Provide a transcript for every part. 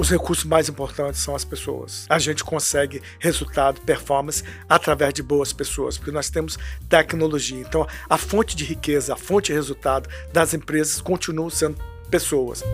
os recursos mais importantes são as pessoas. A gente consegue resultado, performance através de boas pessoas, porque nós temos tecnologia. Então, a fonte de riqueza, a fonte de resultado das empresas continuam sendo pessoas.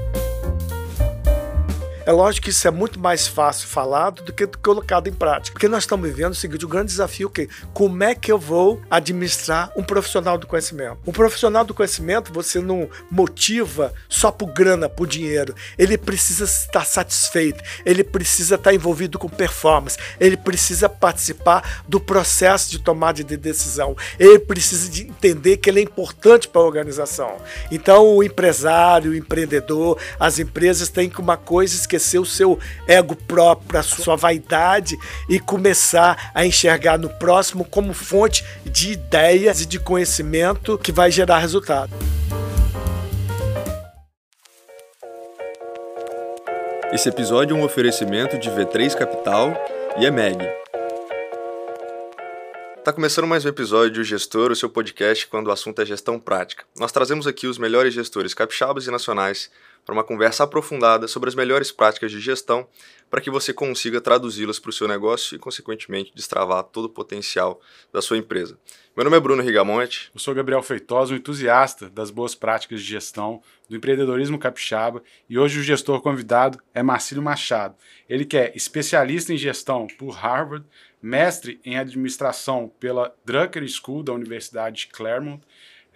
É lógico que isso é muito mais fácil falado do que colocado em prática. Porque nós estamos vivendo o seguinte: o grande desafio é que como é que eu vou administrar um profissional do conhecimento? Um profissional do conhecimento você não motiva só por grana, por dinheiro. Ele precisa estar satisfeito, ele precisa estar envolvido com performance, ele precisa participar do processo de tomada de decisão, ele precisa de entender que ele é importante para a organização. Então, o empresário, o empreendedor, as empresas têm que uma coisa esquecer esquecer o seu ego próprio, a sua vaidade e começar a enxergar no próximo como fonte de ideias e de conhecimento que vai gerar resultado. Esse episódio é um oferecimento de V3 Capital e EMEG. Está começando mais um episódio do Gestor, o seu podcast quando o assunto é gestão prática. Nós trazemos aqui os melhores gestores capixabas e nacionais para uma conversa aprofundada sobre as melhores práticas de gestão para que você consiga traduzi-las para o seu negócio e, consequentemente, destravar todo o potencial da sua empresa. Meu nome é Bruno Rigamonte. Eu sou Gabriel Feitosa, um entusiasta das boas práticas de gestão, do empreendedorismo capixaba, e hoje o gestor convidado é Marcílio Machado. Ele que é especialista em gestão por Harvard, mestre em administração pela Drucker School da Universidade de Claremont,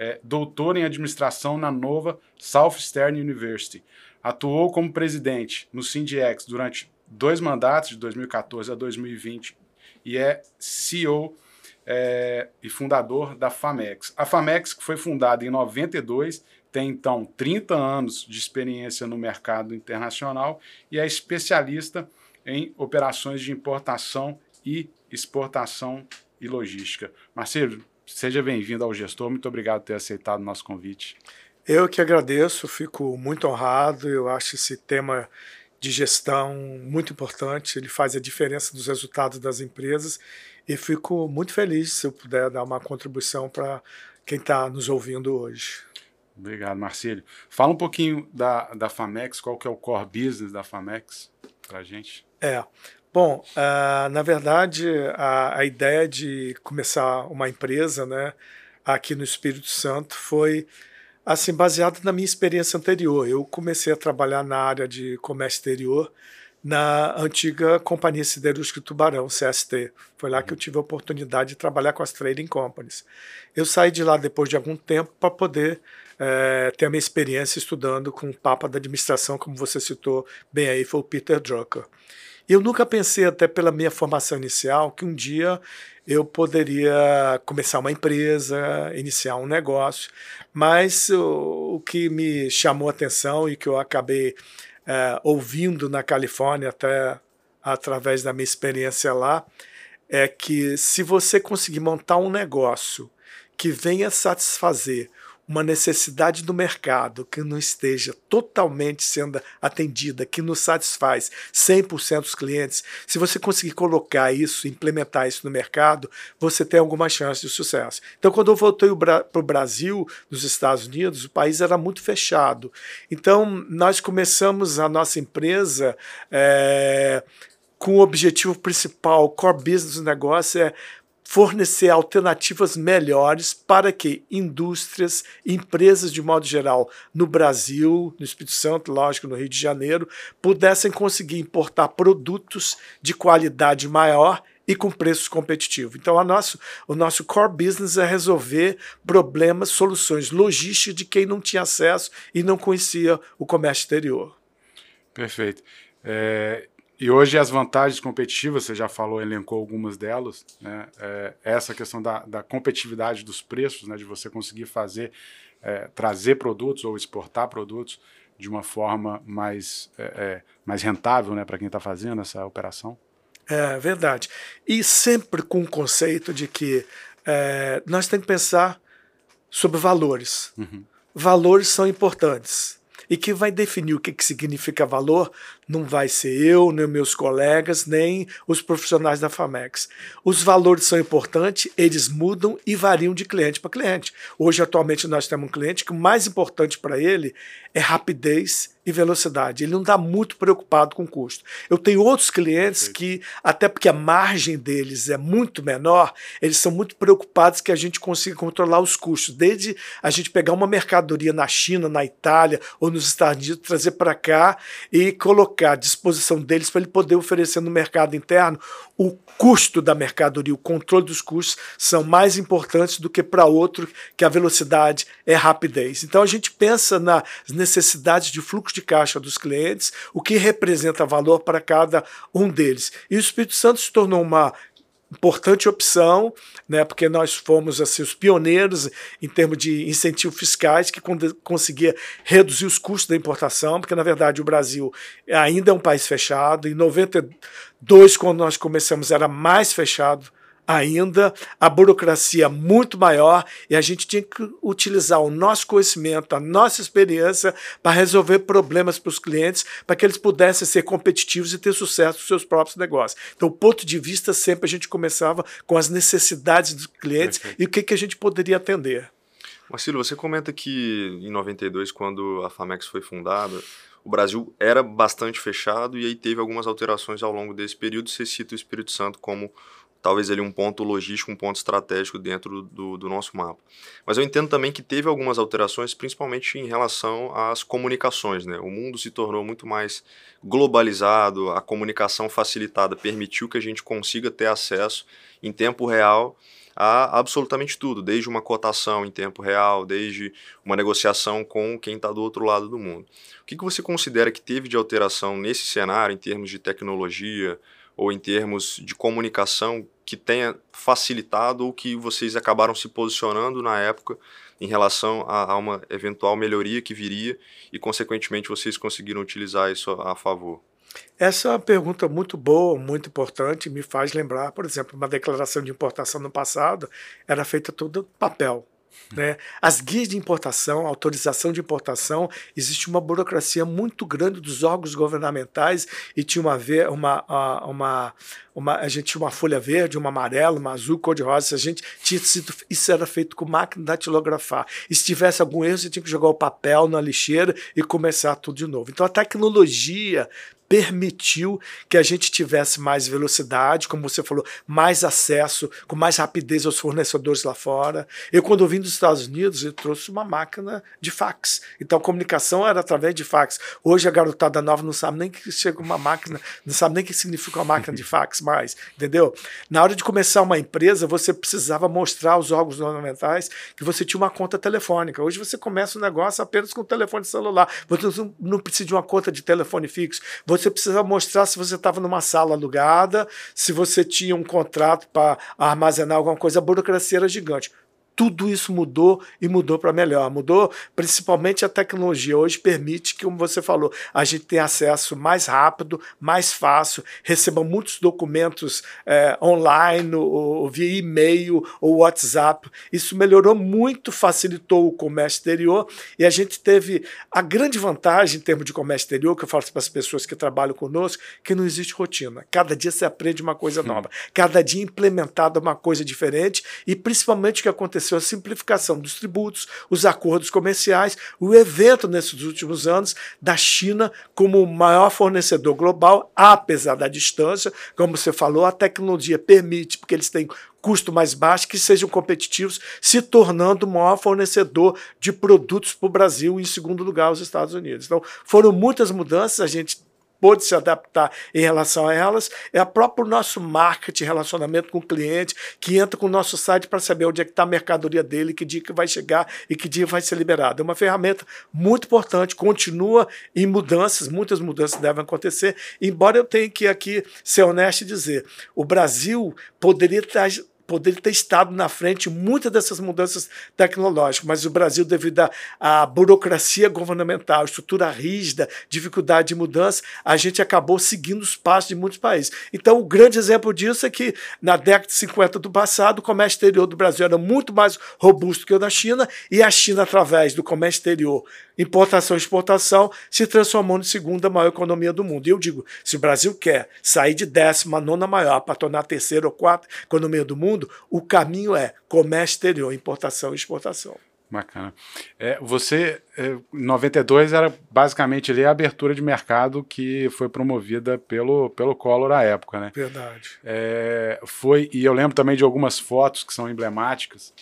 é, doutor em administração na nova Southeastern University. Atuou como presidente no Sindiex durante dois mandatos, de 2014 a 2020, e é CEO é, e fundador da FAMEX. A FAMEX, que foi fundada em 92, tem então 30 anos de experiência no mercado internacional e é especialista em operações de importação e exportação e logística. Marcelo, Seja bem-vindo ao Gestor, muito obrigado por ter aceitado o nosso convite. Eu que agradeço, fico muito honrado. Eu acho esse tema de gestão muito importante, ele faz a diferença dos resultados das empresas e fico muito feliz se eu puder dar uma contribuição para quem está nos ouvindo hoje. Obrigado, Marcílio. Fala um pouquinho da, da FAMEX, qual que é o core business da FAMEX para a gente? É, Bom, uh, na verdade, a, a, ideia de começar uma empresa né, aqui no Espírito Santo foi assim baseada na minha experiência anterior. Eu comecei a trabalhar na área de comércio exterior na antiga Companhia Siderúrgica Tubarão, CST. Foi lá que eu tive a oportunidade de trabalhar com as trading companies. Eu saí de lá depois de algum tempo para poder é, ter a minha experiência estudando com o Papa da Administração, como você citou bem aí, foi o Peter Drucker. Eu nunca pensei, até pela minha formação inicial, que um dia eu poderia começar uma empresa, iniciar um negócio, mas o, o que me chamou a atenção e que eu acabei é, ouvindo na Califórnia, até através da minha experiência lá, é que se você conseguir montar um negócio que venha satisfazer uma necessidade do mercado que não esteja totalmente sendo atendida, que nos satisfaz 100% dos clientes, se você conseguir colocar isso, implementar isso no mercado, você tem alguma chance de sucesso. Então, quando eu voltei para o Brasil, nos Estados Unidos, o país era muito fechado. Então, nós começamos a nossa empresa. É, com o objetivo principal, core business do negócio é fornecer alternativas melhores para que indústrias, empresas de modo geral, no Brasil, no Espírito Santo, lógico, no Rio de Janeiro, pudessem conseguir importar produtos de qualidade maior e com preços competitivos. Então, a nosso, o nosso core business é resolver problemas, soluções logísticas de quem não tinha acesso e não conhecia o comércio exterior. Perfeito. É, e hoje as vantagens competitivas, você já falou, elencou algumas delas, né? É, essa questão da, da, competitividade dos preços, né? de você conseguir fazer, é, trazer produtos ou exportar produtos de uma forma mais, é, é mais rentável né? para quem está fazendo essa operação. É verdade. E sempre com o conceito de que é, nós temos que pensar sobre valores. Uhum. Valores são importantes. E quem vai definir o que, que significa valor não vai ser eu, nem meus colegas, nem os profissionais da FAMEX. Os valores são importantes, eles mudam e variam de cliente para cliente. Hoje, atualmente, nós temos um cliente que o mais importante para ele é rapidez e velocidade. Ele não está muito preocupado com custo. Eu tenho outros clientes que, até porque a margem deles é muito menor, eles são muito preocupados que a gente consiga controlar os custos. Desde a gente pegar uma mercadoria na China, na Itália ou nos Estados Unidos, trazer para cá e colocar à disposição deles para ele poder oferecer no mercado interno o custo da mercadoria, o controle dos custos são mais importantes do que para outro, que a velocidade é rapidez. Então a gente pensa nas necessidades de fluxo de caixa dos clientes, o que representa valor para cada um deles. E o Espírito Santo se tornou uma importante opção, né, porque nós fomos assim, os pioneiros em termos de incentivos fiscais que conseguia reduzir os custos da importação, porque na verdade o Brasil ainda é um país fechado. Em 92, quando nós começamos, era mais fechado ainda, a burocracia muito maior e a gente tinha que utilizar o nosso conhecimento, a nossa experiência para resolver problemas para os clientes, para que eles pudessem ser competitivos e ter sucesso nos seus próprios negócios. Então, o ponto de vista sempre a gente começava com as necessidades dos clientes Perfeito. e o que, que a gente poderia atender. Marcelo, você comenta que em 92, quando a Famex foi fundada, o Brasil era bastante fechado e aí teve algumas alterações ao longo desse período. Você cita o Espírito Santo como talvez ali um ponto logístico, um ponto estratégico dentro do, do nosso mapa. Mas eu entendo também que teve algumas alterações, principalmente em relação às comunicações. Né? O mundo se tornou muito mais globalizado, a comunicação facilitada permitiu que a gente consiga ter acesso em tempo real a absolutamente tudo, desde uma cotação em tempo real, desde uma negociação com quem está do outro lado do mundo. O que, que você considera que teve de alteração nesse cenário, em termos de tecnologia, ou em termos de comunicação que tenha facilitado ou que vocês acabaram se posicionando na época em relação a, a, uma eventual melhoria que viria e, consequentemente, vocês conseguiram utilizar isso a, favor? Essa é uma pergunta muito boa, muito importante, me faz lembrar, por exemplo, uma declaração de importação no passado era feita toda papel. Né? As guias de importação, autorização de importação, existe uma burocracia muito grande dos órgãos governamentais e tinha uma, uma, uma, uma, a gente tinha uma folha verde, uma amarela, uma azul, cor de rosa. A gente tinha sido, isso era feito com máquina datilografar. E se tivesse algum erro, você tinha que jogar o papel na lixeira e começar tudo de novo. Então a tecnologia permitiu que a gente tivesse mais velocidade, como você falou, mais acesso, com mais rapidez aos fornecedores lá fora. Eu, quando vim dos Estados Unidos, eu trouxe uma máquina de fax. Então a comunicação era através de fax. Hoje a garotada nova não sabe nem que chega uma máquina, não sabe nem o que significa uma máquina de fax mais, entendeu? Na hora de começar uma empresa, você precisava mostrar aos órgãos governamentais que você tinha uma conta telefônica. Hoje você começa o um negócio apenas com o telefone celular. Você não precisa de uma conta de telefone fixo. Você você precisa mostrar se você estava numa sala alugada, se você tinha um contrato para armazenar alguma coisa. A burocracia era gigante tudo isso mudou e mudou para melhor. Mudou principalmente a tecnologia. Hoje permite que, como você falou, a gente tenha acesso mais rápido, mais fácil, receba muitos documentos é, online, ou, ou via e-mail ou WhatsApp. Isso melhorou muito, facilitou o comércio exterior e a gente teve a grande vantagem em termos de comércio exterior, que eu falo para as pessoas que trabalham conosco, que não existe rotina. Cada dia você aprende uma coisa nova, cada dia implementada uma coisa diferente e principalmente o que aconteceu aconteceu a simplificação dos tributos, os acordos comerciais, o evento nesses últimos anos da China como o maior fornecedor global, apesar da distância, como você falou, a tecnologia permite, porque eles têm custo mais baixo, que sejam competitivos, se tornando o maior fornecedor de produtos para o Brasil, em segundo lugar, os Estados Unidos. Então, foram muitas mudanças, a gente pôde se adaptar em relação a elas, é o próprio nosso marketing, relacionamento com o cliente, que entra com o nosso site para saber onde é que está a mercadoria dele, que dia que vai chegar e que dia vai ser liberado. É uma ferramenta muito importante, continua em mudanças, muitas mudanças devem acontecer, embora eu tenha que aqui ser honesto e dizer, o Brasil poderia estar poderia ter estado na frente muitas dessas mudanças tecnológicas, mas o Brasil, devido à burocracia governamental, estrutura rígida, dificuldade de mudança, a gente acabou seguindo os passos de muitos países. Então, o grande exemplo disso é que na década de 50 do passado, o comércio exterior do Brasil era muito mais robusto que o da China, e a China, através do comércio exterior, importação e exportação, se transformou na segunda maior economia do mundo. E eu digo, se o Brasil quer sair de décima, nona maior, para tornar a terceira ou quarta economia do mundo, o caminho é comércio exterior, importação e exportação. Bacana. É, você, é, em 92, era basicamente ali a abertura de mercado que foi promovida pelo, pelo Collor à época, né? Verdade. É, foi, e eu lembro também de algumas fotos que são emblemáticas,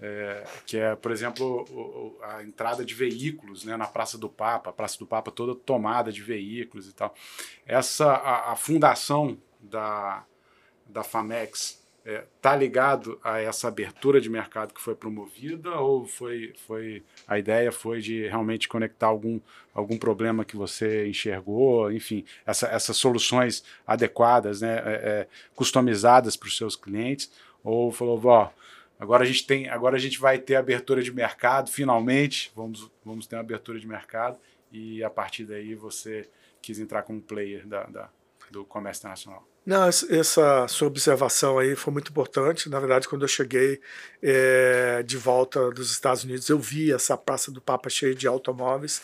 é, que é, por exemplo, o, a entrada de veículos né, na Praça do Papa, a Praça do Papa toda tomada de veículos e tal. Essa, a, a fundação da, da FAMEX é, tá ligado a essa abertura de mercado que foi promovida ou foi, foi a ideia foi de realmente conectar algum, algum problema que você enxergou, enfim, essa, essas soluções adequadas, né, é, é, customizadas para os seus clientes, ou falou, ó, agora a gente tem, agora a gente vai ter abertura de mercado, finalmente, vamos, vamos ter uma abertura de mercado e a partir daí você quis entrar como player da, da do comércio internacional. Não, essa sua observação aí foi muito importante. Na verdade, quando eu cheguei é, de volta dos Estados Unidos, eu vi essa Praça do Papa cheia de automóveis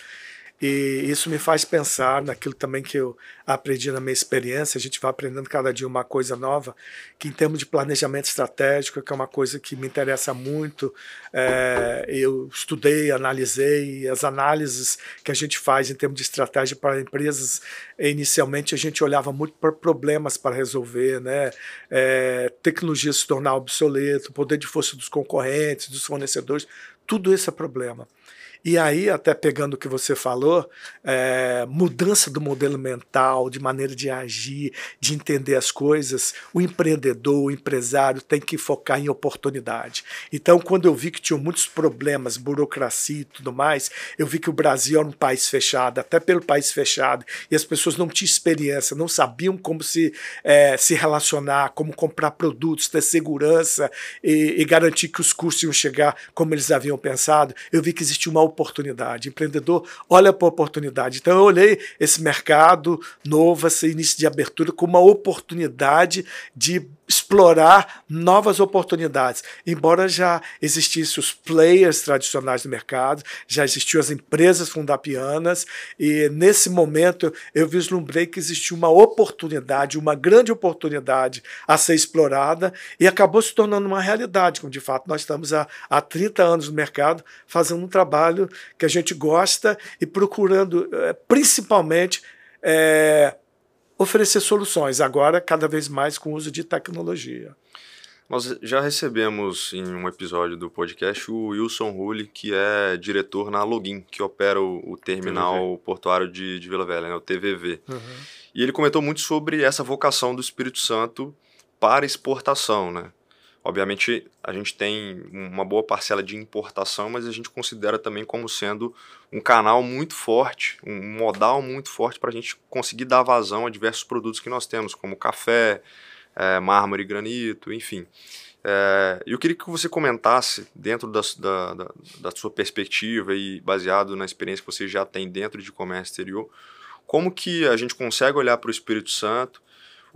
e isso me faz pensar naquilo também que eu aprendi na minha experiência. A gente vai aprendendo cada dia uma coisa nova, que em termos de planejamento estratégico, que é uma coisa que me interessa muito, é, eu estudei, analisei as análises que a gente faz em termos de estratégia para empresas. Inicialmente, a gente olhava muito para problemas para resolver, né? É, tecnologia se tornar obsoleto, poder de força dos concorrentes, dos fornecedores, tudo isso é problema. E aí, até pegando o que você falou, é, mudança do modelo mental, de maneira de agir, de entender as coisas, o empreendedor, o empresário tem que focar em oportunidade. Então, quando eu vi que tinham muitos problemas, burocracia e tudo mais, eu vi que o Brasil era um país fechado, até pelo país fechado, e as pessoas não tinham experiência, não sabiam como se, é, se relacionar, como comprar produtos, ter segurança e, e garantir que os custos iam chegar como eles haviam pensado. Eu vi que existia uma oportunidade. O empreendedor olha para a oportunidade. Então eu olhei esse mercado novo, esse início de abertura, como uma oportunidade de explorar novas oportunidades. Embora já existissem os players tradicionais do mercado, já existiam as empresas fundapianas, e nesse momento eu vislumbrei que existia uma oportunidade, uma grande oportunidade a ser explorada, e acabou se tornando uma realidade, como de fato nós estamos há, há 30 anos no mercado fazendo um trabalho que a gente gosta e procurando, eh, principalmente, é, oferecer soluções, agora cada vez mais com o uso de tecnologia. Nós já recebemos em um episódio do podcast o Wilson Rulli, que é diretor na Login, que opera o, o terminal portuário de, de, Vila Velha, né, o TVV. Uhum. E ele comentou muito sobre essa vocação do Espírito Santo para exportação, né? Obviamente, a gente tem uma boa parcela de importação, mas a gente considera também como sendo um canal muito forte, um modal muito forte para a gente conseguir dar vazão a diversos produtos que nós temos, como café, é, mármore e granito, enfim. É, eu queria que você comentasse, dentro da, da, da, da sua perspectiva e baseado na experiência que você já tem dentro de comércio exterior, como que a gente consegue olhar para o Espírito Santo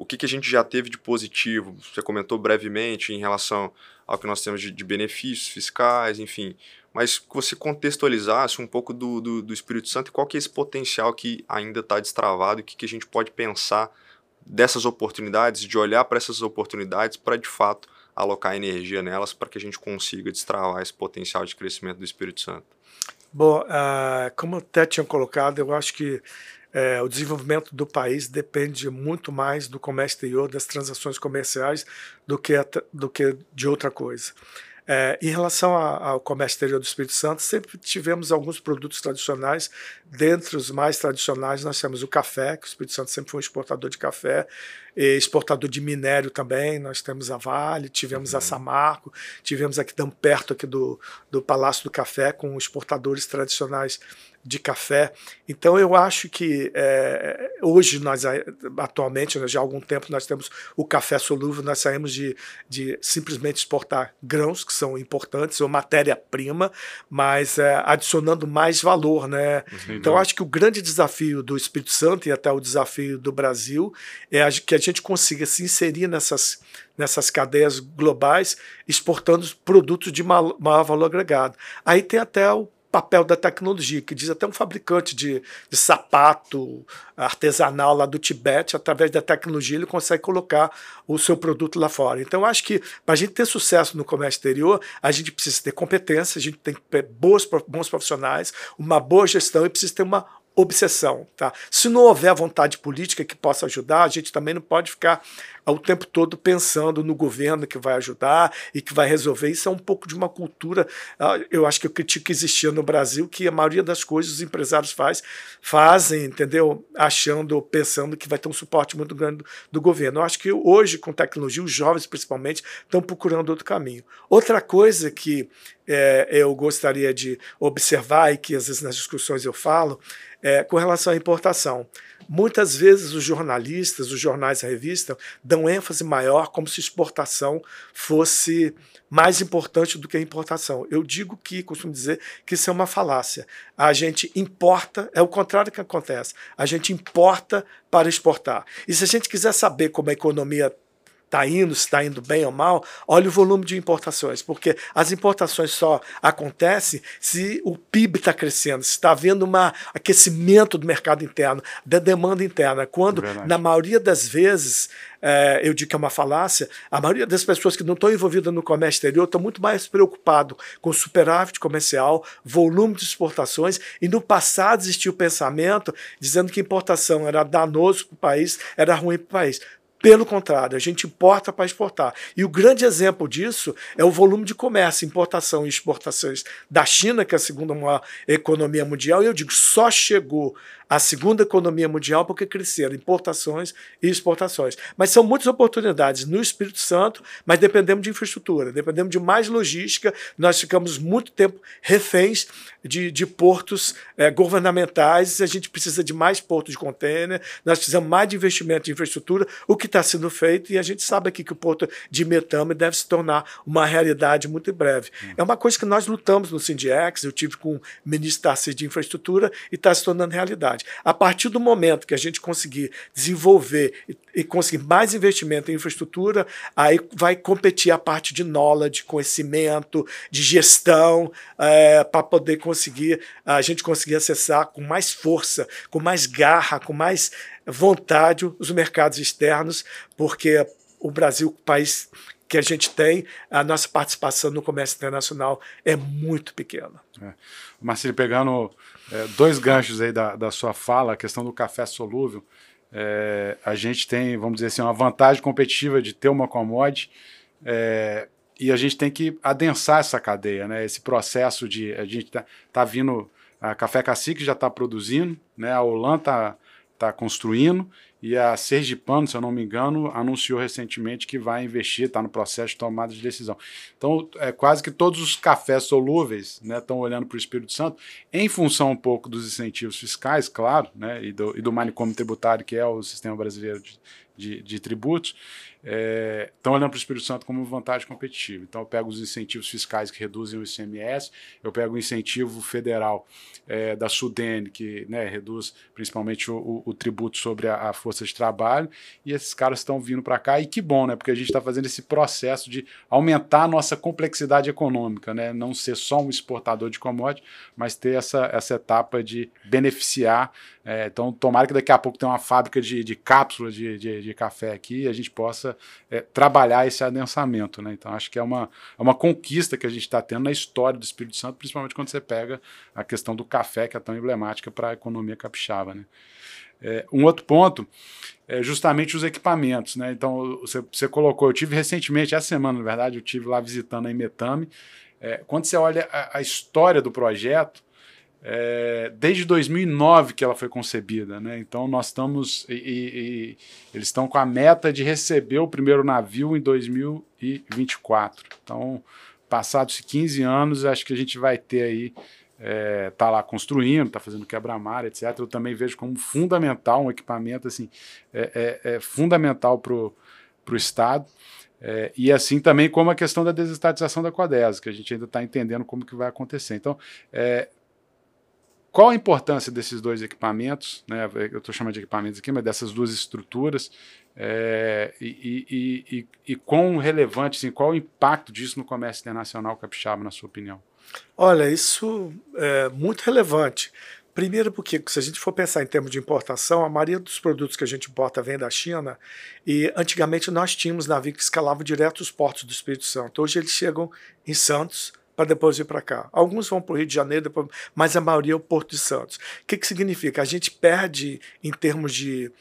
o que, que a gente já teve de positivo? Você comentou brevemente em relação ao que nós temos de, de benefícios fiscais, enfim, mas que você contextualizasse um pouco do, do, do, Espírito Santo e qual que é esse potencial que ainda está destravado o que, que a gente pode pensar dessas oportunidades, de olhar para essas oportunidades para de fato alocar energia nelas para que a gente consiga destravar esse potencial de crescimento do Espírito Santo. Bom, uh, como até tinha colocado, eu acho que é, o desenvolvimento do país depende muito mais do comércio exterior, das transações comerciais, do que, do que de outra coisa. É, em relação ao comércio exterior do Espírito Santo, sempre tivemos alguns produtos tradicionais. Dentre os mais tradicionais, nós temos o café, que o Espírito Santo sempre foi um exportador de café, exportador de minério também. Nós temos a Vale, tivemos uhum. a Samarco, tivemos aqui tão perto aqui do, do Palácio do Café, com exportadores tradicionais de café. Então eu acho que é, hoje nós atualmente, né, já há algum tempo nós temos o café solúvel, nós saímos de, de simplesmente exportar grãos que são importantes ou matéria-prima, mas é, adicionando mais valor, né? Então eu acho que o grande desafio do Espírito Santo e até o desafio do Brasil é que a gente consiga se inserir nessas nessas cadeias globais exportando produtos de maior valor agregado. Aí tem até o papel da tecnologia, que diz até um fabricante de, de sapato artesanal lá do Tibete, através da tecnologia, ele consegue colocar o seu produto lá fora. Então, acho que para a gente ter sucesso no comércio exterior, a gente precisa ter competência, a gente tem que ter boas, bons profissionais, uma boa gestão e precisa ter uma obsessão. Tá? Se não houver vontade política que possa ajudar, a gente também não pode ficar o tempo todo pensando no governo que vai ajudar e que vai resolver. Isso é um pouco de uma cultura, ah, eu acho que eu critico que existia no Brasil, que a maioria das coisas os empresários faz, fazem, entendeu? Achando, pensando que vai ter um suporte muito grande do, do governo. Eu acho que hoje, com tecnologia, os jovens principalmente estão procurando outro caminho. Outra coisa que é, eu gostaria de observar e que às vezes nas discussões eu falo, é, com relação à importação. Muitas vezes os jornalistas, os jornais e revista dão ênfase maior como se exportação fosse mais importante do que a importação. Eu digo que, costumo dizer, que isso é uma falácia. A gente importa, é o contrário que acontece. A gente importa para exportar. E se a gente quiser saber como a economia está indo, se está indo bem ou mal, olha o volume de importações, porque as importações só acontecem se o PIB está crescendo, se está havendo um aquecimento do mercado interno, da demanda interna. Quando, na maioria das vezes, é, eu digo que é uma falácia, a maioria das pessoas que não estão envolvidas no comércio exterior estão muito mais preocupados com superávit comercial, volume de exportações, e no passado existia o pensamento dizendo que importação era danoso para o país, era ruim para o país. Pelo contrário, a gente importa para exportar. E o grande exemplo disso é o volume de comércio, importação e exportações da China, que é a segunda maior economia mundial. E eu digo, só chegou a segunda economia mundial porque cresceram importações e exportações. Mas são muitas oportunidades no Espírito Santo, mas dependemos de infraestrutura, dependemos de mais logística. Nós ficamos muito tempo reféns de, de portos é, governamentais, a gente precisa de mais portos de contêiner, nós precisamos mais de investimento em infraestrutura, o que está sendo feito, e a gente sabe aqui que o porto de Metame deve se tornar uma realidade muito em breve. Hum. É uma coisa que nós lutamos no Sindiex, eu tive com o ministro Tarcísio de Infraestrutura, e está se tornando realidade. A partir do momento que a gente conseguir desenvolver e, conseguir mais investimento em infraestrutura, aí vai competir a parte de knowledge, conhecimento, de gestão, é, para poder conseguir a gente conseguir acessar com mais força, com mais garra, com mais vontade os mercados externos, porque o Brasil, país que a gente tem, a nossa participação no comércio internacional é muito pequena. É. Marcelo, pegando é, dois ganchos aí da, da sua fala, a questão do café solúvel, é, a gente tem, vamos dizer assim, uma vantagem competitiva de ter uma commodity é, e a gente tem que adensar essa cadeia, né? Esse processo de a gente tá, tá vindo a Café Cacique já está produzindo, né? A Olan está tá construindo e a Sergipano, se eu não me engano, anunciou recentemente que vai investir, está no processo de tomada de decisão. Então, é quase que todos os cafés solúveis estão né, olhando para o Espírito Santo, em função um pouco dos incentivos fiscais, claro, né, e, do, e do manicômio tributário, que é o sistema brasileiro de, de, de tributos, estão é, olhando para o Espírito Santo como vantagem competitiva. Então, eu pego os incentivos fiscais que reduzem o ICMS, eu pego o incentivo federal é, da Sudene, que né, reduz principalmente o, o, o tributo sobre a, a, força de trabalho, e esses caras estão vindo para cá, e que bom, né, porque a gente está fazendo esse processo de aumentar a nossa complexidade econômica, né, não ser só um exportador de commodity, mas ter essa, essa etapa de beneficiar. É, então, tomara que daqui a pouco tenha uma fábrica de, de cápsulas de, de, de café aqui e a gente possa possa é, trabalhar esse adensamento. Né? Então, acho que é uma, é uma conquista que a gente está tendo na história do Espírito Santo, principalmente quando você pega a questão do café, que é tão emblemática para a economia capixaba. Né? É, um outro ponto é justamente os equipamentos. Né? Então, você, você colocou, eu tive recentemente, essa semana, na verdade, eu tive lá visitando a Imetame. É, quando você olha a, a história do projeto, é, desde 2009 que ela foi concebida, né? Então nós estamos e, e, e, eles estão com a meta de receber o primeiro navio em 2024. Então, passados 15 anos, acho que a gente vai ter aí é, tá lá construindo, tá fazendo quebra-mar, etc. Eu também vejo como fundamental um equipamento assim, é, é, é fundamental para o Estado. É, e assim também como a questão da desestatização da Codesa, que a gente ainda está entendendo como que vai acontecer. Então, é, qual a importância desses dois equipamentos? Né? Eu estou chamando de equipamentos aqui, mas dessas duas estruturas. É, e, e, e, e, quão relevante, assim, qual o impacto disso no comércio internacional capixaba, na sua opinião? Olha, isso é muito relevante. Primeiro porque, se a gente for pensar em termos de importação, a maioria dos produtos que a gente importa vem da China e antigamente nós tínhamos navios que escalavam direto os portos do Espírito Santo. Hoje eles chegam em Santos para depois vir para cá. Alguns vão para o Rio de Janeiro, depois, mas a maioria é o Porto de Santos. O que, que significa? A gente perde em termos de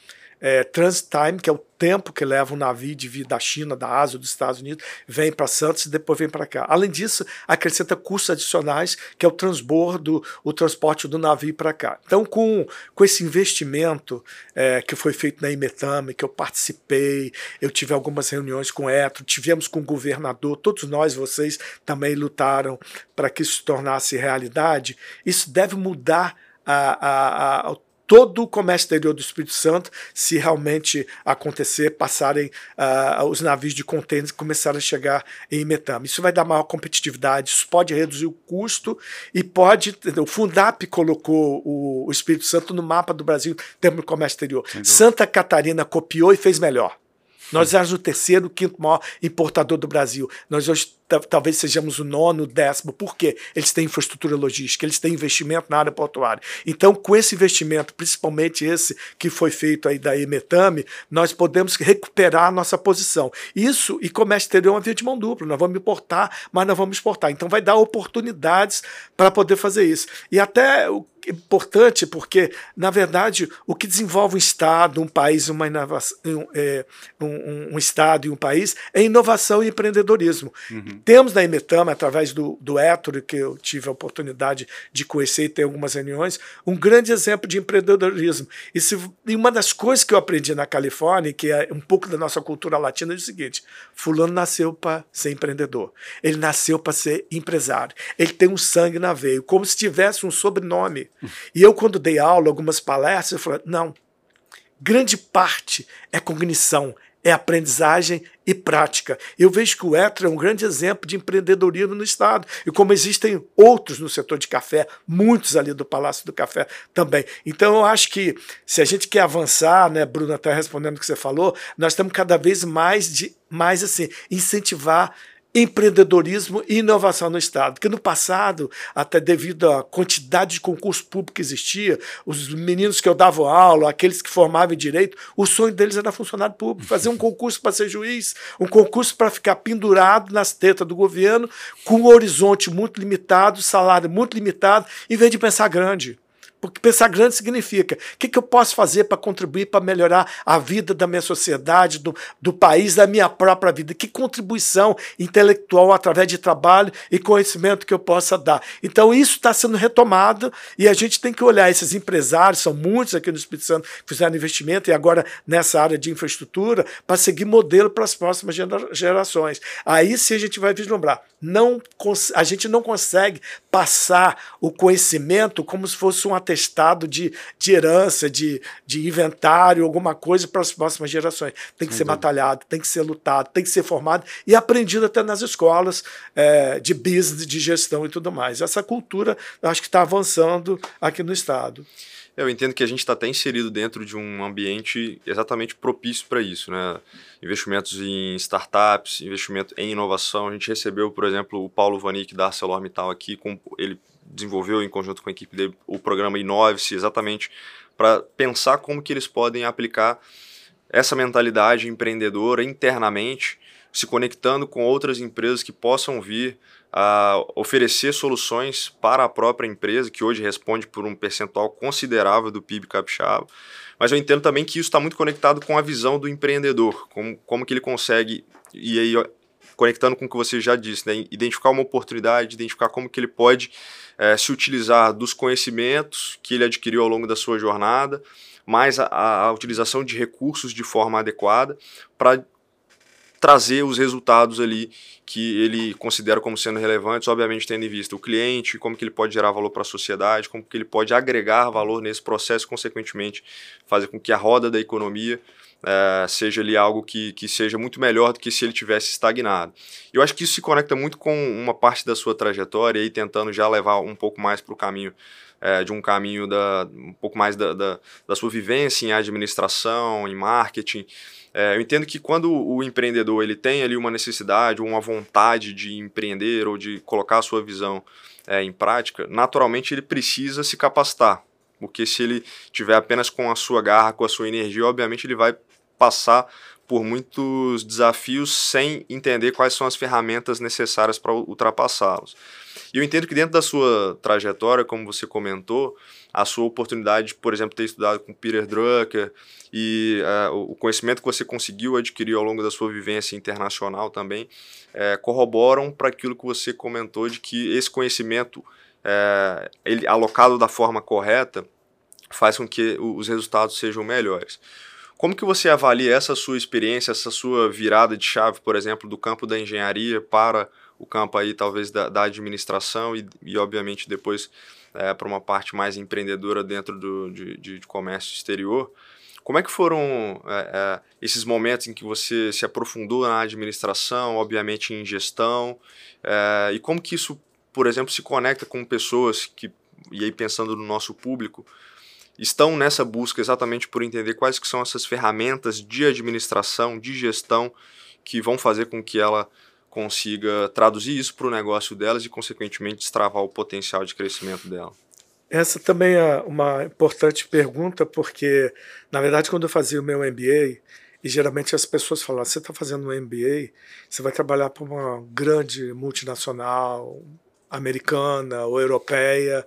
é, transit time, que é o tempo que leva um navio de vir da China, da Ásia, dos Estados Unidos, vem para Santos e depois vem para cá. Além disso, acrescenta custos adicionais, que é o transbordo, o transporte do navio para cá. Então, com, com esse investimento é, que foi feito na Imetame, que eu participei, eu tive algumas reuniões com o Etro, tivemos com o governador, todos nós, vocês, também lutaram para que isso se tornasse realidade, isso deve mudar a, a, a, todo o comércio exterior do Espírito Santo, se realmente acontecer, passarem uh, os navios de contêineres começarem a chegar em Metama. Isso vai dar maior competitividade, isso pode reduzir o custo e pode. O Fundap colocou o, o Espírito Santo no mapa do Brasil em termos de comércio exterior. Santa Catarina copiou e fez melhor. Nós éramos o terceiro, quinto maior importador do Brasil. Nós hoje talvez sejamos o nono, o décimo. Por quê? Eles têm infraestrutura logística, eles têm investimento na área portuária. Então, com esse investimento, principalmente esse que foi feito aí da Emetame, nós podemos recuperar a nossa posição. Isso, e comércio exterior é uma via de mão dupla. Nós vamos importar, mas nós vamos exportar. Então, vai dar oportunidades para poder fazer isso. E até importante porque, na verdade, o que desenvolve um Estado, um país, uma inovação, um, é, um, um, Estado e um país é inovação e empreendedorismo. Uhum. Temos na Imetama, através do, do Hétero, que eu tive a oportunidade de conhecer e ter algumas reuniões, um grande exemplo de empreendedorismo. E, se, e uma das coisas que eu aprendi na Califórnia, que é um pouco da nossa cultura latina, é o seguinte: Fulano nasceu para ser empreendedor, ele nasceu para ser empresário, ele tem um sangue na veia, como se tivesse um sobrenome. E eu, quando dei aula, algumas palestras, eu falei: não, grande parte é cognição, é aprendizagem e prática. Eu vejo que o Etro é um grande exemplo de empreendedorismo no Estado. E como existem outros no setor de café, muitos ali do Palácio do Café também. Então eu acho que se a gente quer avançar, né, Bruno, até respondendo o que você falou, nós temos cada vez mais de mais assim, incentivar empreendedorismo e inovação no Estado. Porque no passado, até devido à quantidade de concurso público que existia, os meninos que eu dava aula, aqueles que formavam em direito, o sonho deles era funcionário público, fazer um concurso para ser juiz, um concurso para ficar pendurado nas tetas do governo, com um horizonte muito limitado, salário muito limitado, em vez de pensar grande. Porque pensar grande significa o que, que eu posso fazer para contribuir para melhorar a vida da minha sociedade, do, do país, da minha própria vida? Que contribuição intelectual através de trabalho e conhecimento que eu possa dar? Então, isso está sendo retomado e a gente tem que olhar. Esses empresários, são muitos aqui no Espírito Santo que fizeram investimento e agora nessa área de infraestrutura, para seguir modelo para as próximas gerações. Aí sim a gente vai vislumbrar. Não, a gente não consegue passar o conhecimento como se fosse um atestado de, de herança, de, de inventário, alguma coisa para as próximas gerações. Tem que ser batalhado, tem que ser lutado, tem que ser formado e aprendido até nas escolas é, de business, de gestão e tudo mais. Essa cultura, acho que está avançando aqui no Estado. Eu entendo que a gente está até inserido dentro de um ambiente exatamente propício para isso, né? Investimentos em startups, investimento em inovação. A gente recebeu, por exemplo, o Paulo Vanik da ArcelorMittal aqui, com, ele desenvolveu em conjunto com a equipe dele o programa Inove-se exatamente para pensar como que eles podem aplicar essa mentalidade empreendedora internamente, se conectando com outras empresas que possam vir a oferecer soluções para a própria empresa, que hoje responde por um percentual considerável do PIB capixaba. Mas eu entendo também que isso está muito conectado com a visão do empreendedor, como, como que ele consegue, e aí conectando com o que você já disse, né, identificar uma oportunidade, identificar como que ele pode é, se utilizar dos conhecimentos que ele adquiriu ao longo da sua jornada, mais a, a utilização de recursos de forma adequada para trazer os resultados ali que ele considera como sendo relevantes, obviamente tendo em vista o cliente, como que ele pode gerar valor para a sociedade, como que ele pode agregar valor nesse processo, consequentemente fazer com que a roda da economia é, seja ali algo que, que seja muito melhor do que se ele tivesse estagnado. Eu acho que isso se conecta muito com uma parte da sua trajetória e tentando já levar um pouco mais para o caminho é, de um caminho da, um pouco mais da, da, da sua vivência em administração, em marketing. É, eu entendo que quando o empreendedor ele tem ali uma necessidade ou uma vontade de empreender ou de colocar a sua visão é, em prática, naturalmente ele precisa se capacitar. Porque se ele tiver apenas com a sua garra, com a sua energia, obviamente ele vai passar por muitos desafios sem entender quais são as ferramentas necessárias para ultrapassá-los. E eu entendo que dentro da sua trajetória, como você comentou, a sua oportunidade, por exemplo, ter estudado com Peter Drucker e uh, o conhecimento que você conseguiu adquirir ao longo da sua vivência internacional também, uh, corroboram para aquilo que você comentou de que esse conhecimento, uh, ele alocado da forma correta, faz com que os resultados sejam melhores. Como que você avalia essa sua experiência, essa sua virada de chave, por exemplo, do campo da engenharia para o campo aí talvez da, da administração e, e, obviamente depois é, para uma parte mais empreendedora dentro do, de, de, de comércio exterior? Como é que foram é, é, esses momentos em que você se aprofundou na administração, obviamente em gestão, é, e como que isso, por exemplo, se conecta com pessoas que, e aí pensando no nosso público, estão nessa busca exatamente por entender quais que são essas ferramentas de administração, de gestão, que vão fazer com que ela consiga traduzir isso para o negócio delas e, consequentemente, destravar o potencial de crescimento dela. Essa também é uma importante pergunta, porque, na verdade, quando eu fazia o meu MBA, e geralmente as pessoas falam: você está fazendo um MBA, você vai trabalhar para uma grande multinacional, americana ou europeia,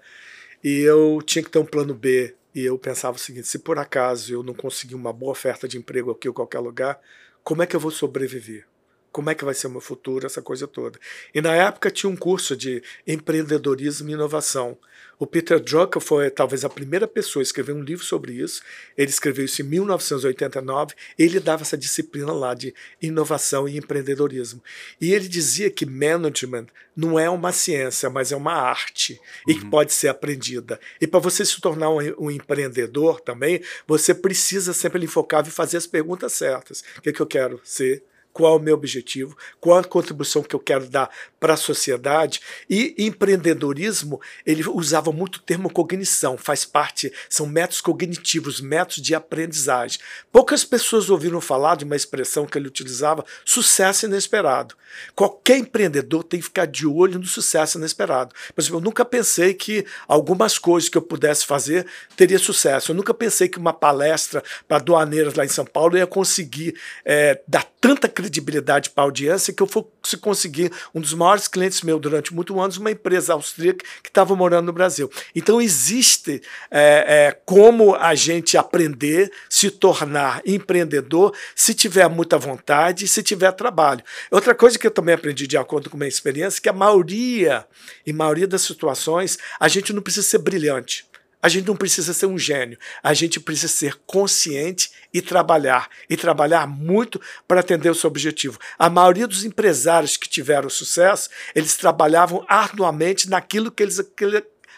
e eu tinha que ter um plano B. E eu pensava o seguinte: se por acaso eu não conseguir uma boa oferta de emprego aqui ou qualquer lugar, como é que eu vou sobreviver? Como é que vai ser o meu futuro, essa coisa toda. E na época tinha um curso de empreendedorismo e inovação. O Peter Drucker foi talvez a primeira pessoa a escrever um livro sobre isso. Ele escreveu isso em 1989. Ele dava essa disciplina lá de inovação e empreendedorismo. E ele dizia que management não é uma ciência, mas é uma arte uhum. e que uhum. pode ser aprendida. E para você se tornar um, um, empreendedor também, você precisa sempre enfocar e fazer as perguntas certas. O que, é que eu quero ser? Qual é o meu objetivo, qual a contribuição que eu quero dar para a sociedade. E empreendedorismo, ele usava muito o termo cognição, faz parte, são métodos cognitivos, métodos de aprendizagem. Poucas pessoas ouviram falar de uma expressão que ele utilizava, sucesso inesperado. Qualquer empreendedor tem que ficar de olho no sucesso inesperado. Por exemplo, eu nunca pensei que algumas coisas que eu pudesse fazer teria sucesso. Eu nunca pensei que uma palestra para doaneiras lá em São Paulo ia conseguir é, dar tanta credibilidade para a audiência que eu fosse conseguir um dos maiores clientes meus durante muitos anos, uma empresa austríaca que estava morando no Brasil. Então existe é, é, como a gente aprender, se tornar empreendedor, se tiver muita vontade, se tiver trabalho. Outra coisa que eu também aprendi de acordo com a minha experiência, é que a maioria, em maioria das situações, a gente não precisa ser brilhante. A gente não precisa ser um gênio, a gente precisa ser consciente e trabalhar, e trabalhar muito para atender o seu objetivo. A maioria dos empresários que tiveram sucesso, eles trabalhavam arduamente naquilo que eles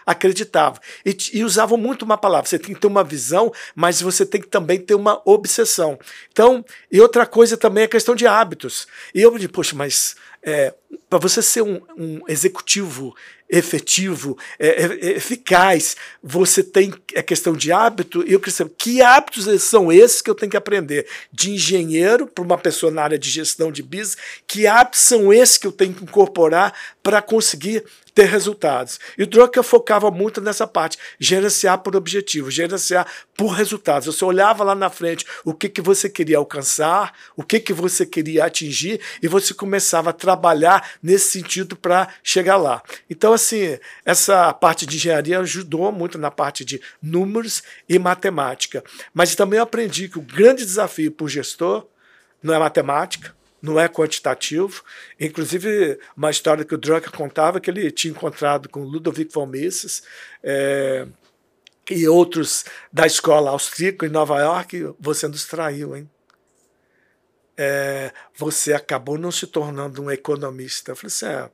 acreditavam. E, e, usavam muito uma palavra. Você tem que ter uma visão, mas você tem que também ter uma obsessão. Então, e outra coisa também é a questão de hábitos. E eu me poxa, mas é, para você ser um, um executivo efetivo, é, é, é, eficaz, você tem a questão de hábito, e eu saber que hábitos são esses que eu tenho que aprender de engenheiro para uma pessoa na área de gestão de business, que hábitos são esses que eu tenho que incorporar para conseguir ter resultados. E o Drucker focava muito nessa parte, gerenciar por objetivo, gerenciar por resultados. Você olhava lá na frente o que, que você queria alcançar, o que, que você queria atingir, e você começava a trabalhar nesse sentido para chegar lá. Então, assim, essa parte de engenharia ajudou muito na parte de números e matemática. Mas também aprendi que o grande desafio para o gestor não é matemática, não é quantitativo. Inclusive, uma história que o Drucker contava que ele tinha encontrado com Ludovic von Mises é, e outros da escola austríaca em Nova York. Você nos traiu, hein? É, você acabou não se tornando um economista. Eu falei assim, é,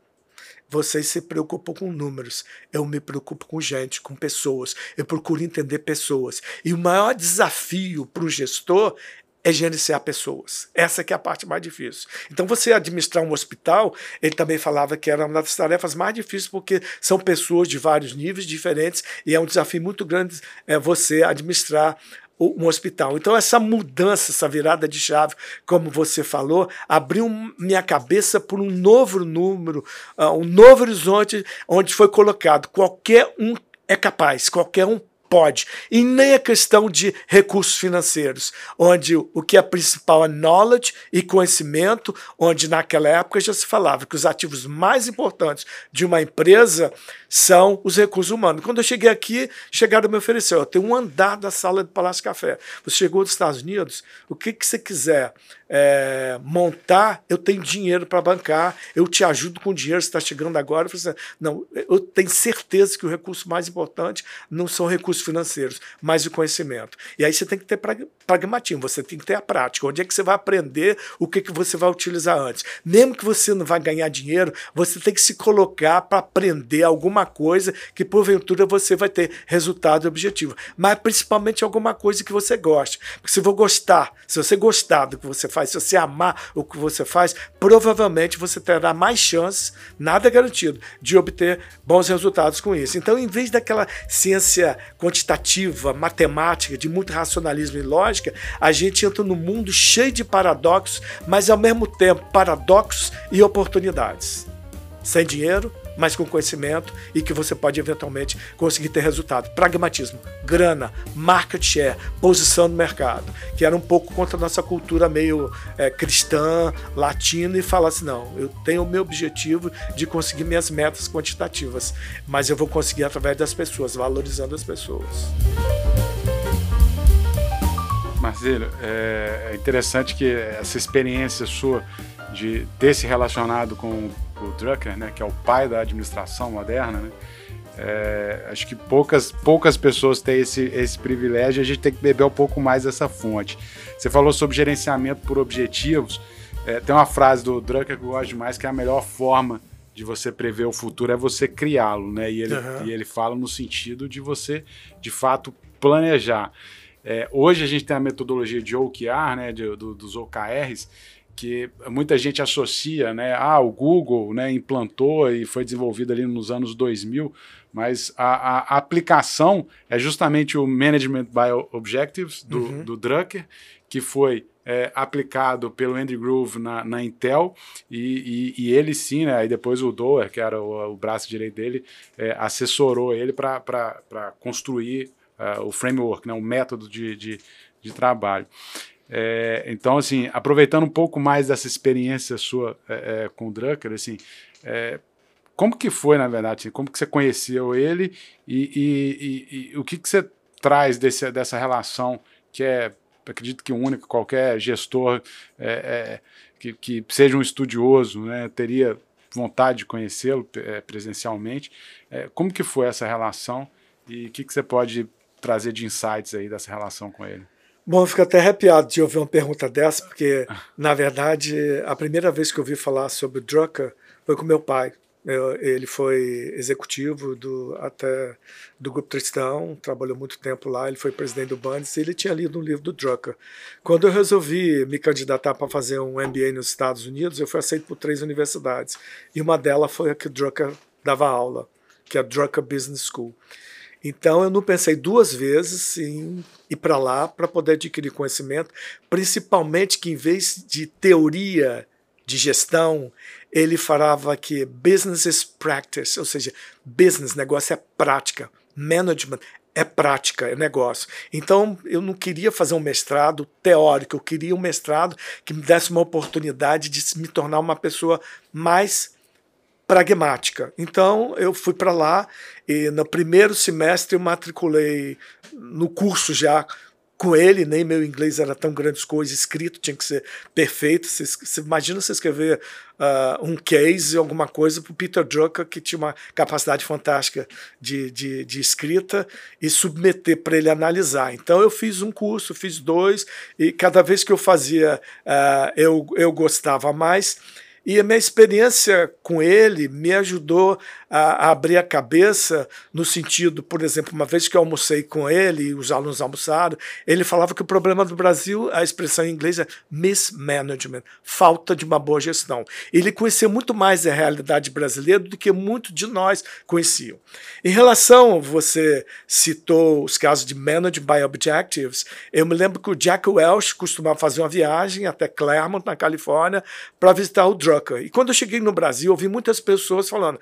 vocês se preocupam com números, eu me preocupo com gente, com pessoas, eu procuro entender pessoas. E o maior desafio para o gestor é gerenciar pessoas. Essa que é a parte mais difícil. Então, você administrar um hospital, ele também falava que era uma das tarefas mais difíceis, porque são pessoas de vários níveis diferentes e é um desafio muito grande é, você administrar um hospital. Então, essa mudança, essa virada de chave, como você falou, abriu minha cabeça por um novo número, uh, um novo horizonte, onde foi colocado qualquer um é capaz, qualquer um pode. E nem a questão de recursos financeiros, onde o que é principal é knowledge e conhecimento, onde naquela época já se falava que os ativos mais importantes de uma empresa são os recursos humanos. Quando eu cheguei aqui, chegaram a me oferecer, eu tenho um andar da sala do Palácio Café. Você chegou dos Estados Unidos, o que, que você quiser é, montar, eu tenho dinheiro para bancar, eu te ajudo com o dinheiro, está chegando agora. Eu assim, não, eu tenho certeza que o recurso mais importante não são recursos financeiros, mas o conhecimento. E aí você tem que ter pragmatismo, você tem que ter a prática. Onde é que você vai aprender o que, que você vai utilizar antes? Mesmo que você não vai ganhar dinheiro, você tem que se colocar para aprender alguma coisa que porventura você vai ter resultado objetivo. Mas principalmente alguma coisa que você goste. Porque se você gostar, se você gostar do que você faz, faz, se você amar o que você faz, provavelmente você terá mais chances, nada garantido, de obter bons resultados com isso. Então, em vez daquela ciência quantitativa, matemática, de muito racionalismo e lógica, a gente entra num mundo cheio de paradoxos, mas ao mesmo tempo paradoxos e oportunidades. Sem dinheiro, mas com conhecimento e que você pode eventualmente conseguir ter resultado. Pragmatismo, grana, market share, posição no mercado, que era um pouco contra a nossa cultura meio é, cristã, latina, e falar assim: não, eu tenho o meu objetivo de conseguir minhas metas quantitativas, mas eu vou conseguir através das pessoas, valorizando as pessoas. Marcelo, é interessante que essa experiência sua de ter se relacionado com o Drucker, né, que é o pai da administração moderna, né, é, acho que poucas, poucas pessoas têm esse, esse privilégio e a gente tem que beber um pouco mais dessa fonte. Você falou sobre gerenciamento por objetivos. É, tem uma frase do Drucker que eu gosto demais, que é a melhor forma de você prever o futuro é você criá-lo, né? E ele, uhum. e ele fala no sentido de você, de fato, planejar. É, hoje a gente tem a metodologia de OKR, né, de, do, dos OKRs, que muita gente associa, né? Ah, o Google né, implantou e foi desenvolvido ali nos anos 2000, mas a, a aplicação é justamente o Management by Objectives do, uhum. do Drucker, que foi é, aplicado pelo Andy Groove na, na Intel, e, e, e, ele sim, né, aí depois o Doer, que era o, o braço direito dele, é, assessorou ele para construir uh, o framework, né, o método de, de, de trabalho. É, então, assim, aproveitando um pouco mais dessa experiência sua é, é, com o Drucker, assim, é, como que foi, na verdade? Assim, como que você conheceu ele e, e, e, e o que, que você traz desse, dessa relação que é, acredito que única, qualquer gestor é, é, que, que, seja um estudioso né, teria vontade de conhecê-lo presencialmente. como que foi essa relação e o que, que você pode trazer de insights aí dessa relação com ele? Bom, eu fico até arrepiado de ouvir uma pergunta dessa, porque, na verdade, a primeira vez que eu ouvi falar sobre Drucker foi com meu pai. Eu, ele foi executivo do, até do Grupo Tristão, trabalhou muito tempo lá, ele foi presidente do Bandes e ele tinha lido um livro do Drucker. Quando eu resolvi me candidatar para fazer um MBA nos Estados Unidos, eu fui aceito por três universidades. E uma delas foi a que Drucker dava aula, que é a Drucker Business School. Então eu não pensei duas vezes em ir para lá para poder adquirir conhecimento, principalmente que em vez de teoria de gestão, ele falava que business is practice, ou seja, business, negócio é prática, management é prática, é negócio. Então eu não queria fazer um mestrado teórico, eu queria um mestrado que me desse uma oportunidade de me tornar uma pessoa mais pragmática. Então eu fui para lá e no primeiro semestre eu matriculei no curso já com ele, nem meu inglês era tão grandes coisas, escrito tinha que ser perfeito. Imagina você escrever uh, um case, alguma coisa para o Peter Drucker, que tinha uma capacidade fantástica de, de, de escrita, e submeter para ele analisar. Então eu fiz um curso, fiz dois, e cada vez que eu fazia, uh, eu, eu gostava mais. E a minha experiência com ele me ajudou a, abrir a cabeça no sentido, por exemplo, uma vez que eu almocei com ele os alunos almoçaram, ele falava que o problema do Brasil, a expressão em inglês é mismanagement, falta de uma boa gestão. Ele conhecia muito mais a realidade brasileira do que muito de nós conheciam. Em relação, você citou os casos de Managed by Objectives, eu me lembro que o Jack Welch costumava fazer uma viagem até Claremont, na Califórnia, para visitar o Drucker. E quando eu cheguei no Brasil, ouvi muitas pessoas falando: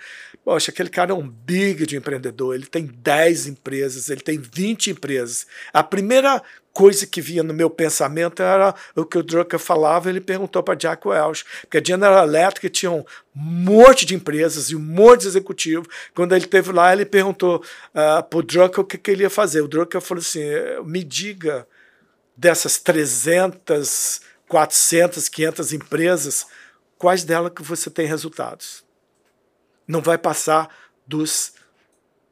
Poxa, aquele cara é um big de empreendedor, ele tem 10 empresas, ele tem 20 empresas. A primeira coisa que vinha no meu pensamento era o que o Drucker falava, ele perguntou para Jack Welch, porque a General Electric tinha um monte de empresas e um monte de executivo. Quando ele teve lá, ele perguntou uh, para o Drucker o que, que ele ia fazer. O Drucker falou assim, me diga dessas 300, 400, 500 empresas, quais delas que você tem resultados? Não vai passar dos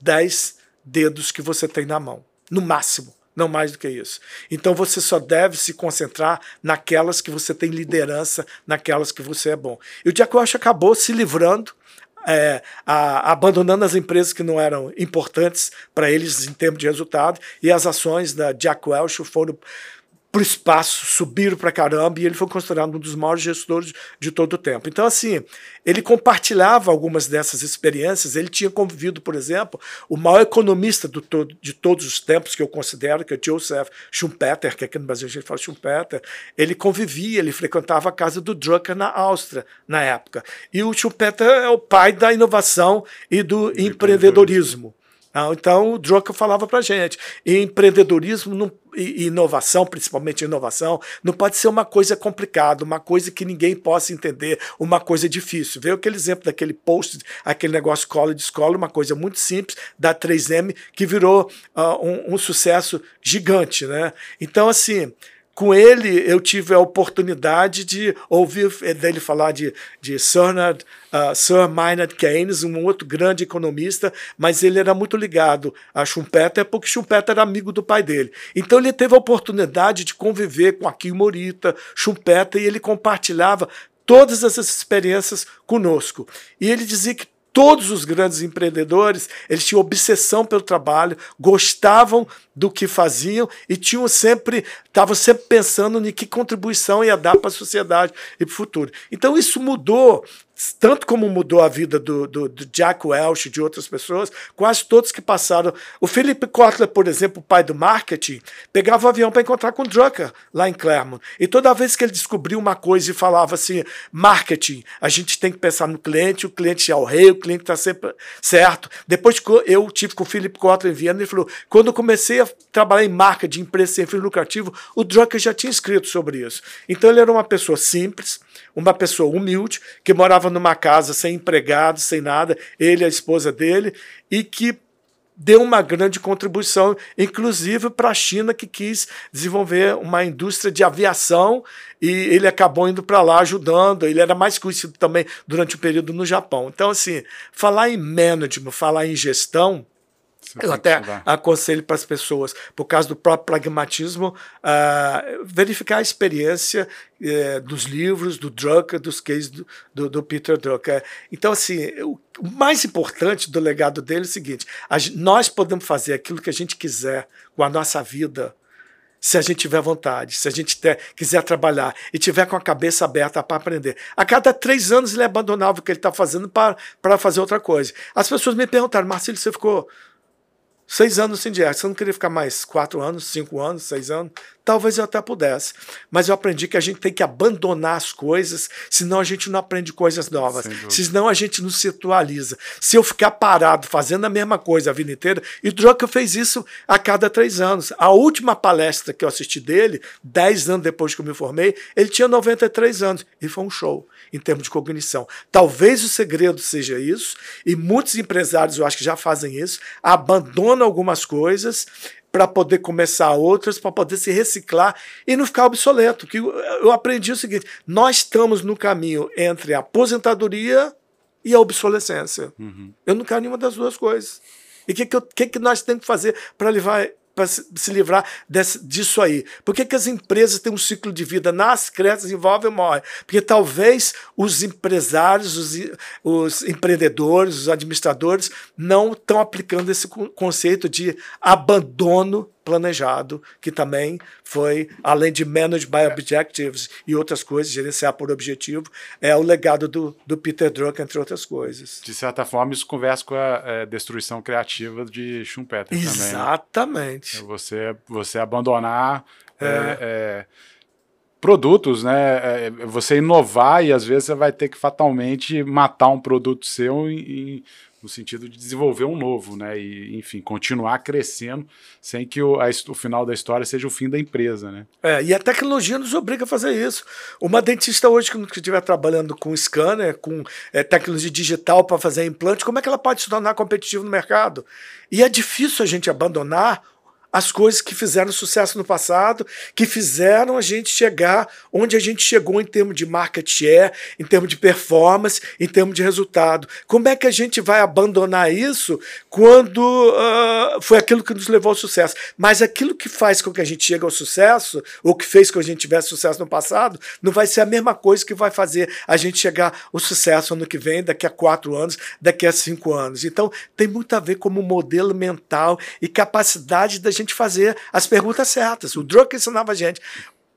10 dedos que você tem na mão, no máximo, não mais do que isso. Então você só deve se concentrar naquelas que você tem liderança, naquelas que você é bom. E o Jack Welch acabou se livrando é, a, abandonando as empresas que não eram importantes para eles em termos de resultado, e as ações da Jack Welch foram para o espaço, subiram para caramba e ele foi considerado um dos maiores gestores de todo o tempo. Então, assim, ele compartilhava algumas dessas experiências. Ele tinha convivido, por exemplo, o maior economista todo, de todos os tempos, que eu considero, que é Joseph Schumpeter, que aqui no Brasil a gente fala Schumpeter. Ele convivia, ele frequentava a casa do Drucker na Áustria, na época. E o Schumpeter é o pai da inovação e do empreendedorismo. Ah, então, o Drucker falava para gente, empreendedorismo não, e inovação, principalmente inovação, não pode ser uma coisa complicada, uma coisa que ninguém possa entender, uma coisa difícil. Veio aquele exemplo daquele post, aquele negócio cola de escola, uma coisa muito simples da 3M que virou uh, um, um sucesso gigante. Né? Então, assim, com ele eu tive a oportunidade de ouvir dele falar de, de Sir, uh, Sir Maynard Keynes, um outro grande economista, mas ele era muito ligado a Schumpeter porque Schumpeter era amigo do pai dele. Então ele teve a oportunidade de conviver com Akio Morita, Schumpeter, e ele compartilhava todas essas experiências conosco. E ele dizia que todos os grandes empreendedores, eles tinham obsessão pelo trabalho, gostavam do que faziam e tinham sempre, estavam sempre pensando em que contribuição ia dar para a sociedade e para o futuro. Então isso mudou tanto como mudou a vida do, do, do, Jack Welch e de outras pessoas, quase todos que passaram. O Philip Kotler, por exemplo, pai do marketing, pegava o avião para encontrar com o Drucker lá em Claremont. E toda vez que ele descobriu uma coisa e falava assim: marketing, a gente tem que pensar no cliente, o cliente é o rei, o cliente está sempre certo. Depois eu tive com o Philip Kotler em Viena, ele falou: quando eu comecei a trabalhar em marketing, empresa sem fim lucrativo, o Drucker já tinha escrito sobre isso. Então ele era uma pessoa simples, uma pessoa humilde, que morava numa casa sem empregado, sem nada, ele e a esposa dele, e que deu uma grande contribuição, inclusive para a China, que quis desenvolver uma indústria de aviação e ele acabou indo para lá ajudando. Ele era mais conhecido também durante o período no Japão. Então, assim, falar em management, falar em gestão, eu até aconselho para as pessoas, por causa do próprio pragmatismo, uh, verificar a experiência uh, dos livros do Drucker, dos cases do, do, do, Peter Drucker. Então, assim, o, o mais importante do legado dele é o seguinte: a, nós podemos fazer aquilo que a gente quiser com a nossa vida, se a gente tiver vontade, se a gente ter, quiser trabalhar e tiver com a cabeça aberta para aprender. A cada três anos ele abandonava o que ele está fazendo para fazer outra coisa. As pessoas me perguntaram, Marcelo, você ficou Seis anos sem dieta. Você não queria ficar mais quatro anos, cinco anos, seis anos? Talvez eu até pudesse. Mas eu aprendi que a gente tem que abandonar as coisas, senão a gente não aprende coisas novas. Senão a gente não se atualiza. Se eu ficar parado fazendo a mesma coisa a vida inteira, e o Drucker fez isso a cada três anos. A última palestra que eu assisti dele, dez anos depois que eu me formei, ele tinha 93 anos. E foi um show em termos de cognição. Talvez o segredo seja isso, e muitos empresários, eu acho que já fazem isso, abandonam algumas coisas para poder começar outras, para poder se reciclar e não ficar obsoleto. Que eu aprendi o seguinte: nós estamos no caminho entre a aposentadoria e a obsolescência. Uhum. Eu não quero nenhuma das duas coisas. E o que, que, que, que nós temos que fazer para levar para se, livrar desse, disso aí? Por que, que as empresas têm um ciclo de vida? Nasce, cresce, desenvolve e morre. Porque talvez os empresários, os, os empreendedores, os administradores não estão aplicando esse conceito de abandono planejado, que também foi, além de manage by objectives e outras coisas, gerenciar por objetivo, é o legado do, do Peter Drucker, entre outras coisas. De certa forma, isso conversa com a é, destruição criativa de Schumpeter também. Né? Exatamente. Né? Você, você abandonar. É. É, é produtos, né? É, você inovar e às vezes você vai ter que fatalmente matar um produto seu e, no sentido de desenvolver um novo, né? E, enfim, continuar crescendo sem que o, a, o final da história seja o fim da empresa, né? É, e a tecnologia nos obriga a fazer isso. Uma dentista hoje que estiver trabalhando com scanner, com é, tecnologia digital para fazer implante, como é que ela pode se tornar competitiva no mercado? E é difícil a gente abandonar as coisas que fizeram sucesso no passado, que fizeram a gente chegar onde a gente chegou em termos de market share, em termos de performance, em termos de resultado. Como é que a gente vai abandonar isso quando uh, foi aquilo que nos levou ao sucesso? Mas aquilo que faz com que a gente chegue ao sucesso, ou que fez com que a gente tivesse sucesso no passado, não vai ser a mesma coisa que vai fazer a gente chegar ao sucesso ano que vem, daqui a quatro anos, daqui a cinco anos. Então, tem muito a ver como modelo mental e capacidade da gente gente fazer as perguntas certas. O Drucker ensinava a gente.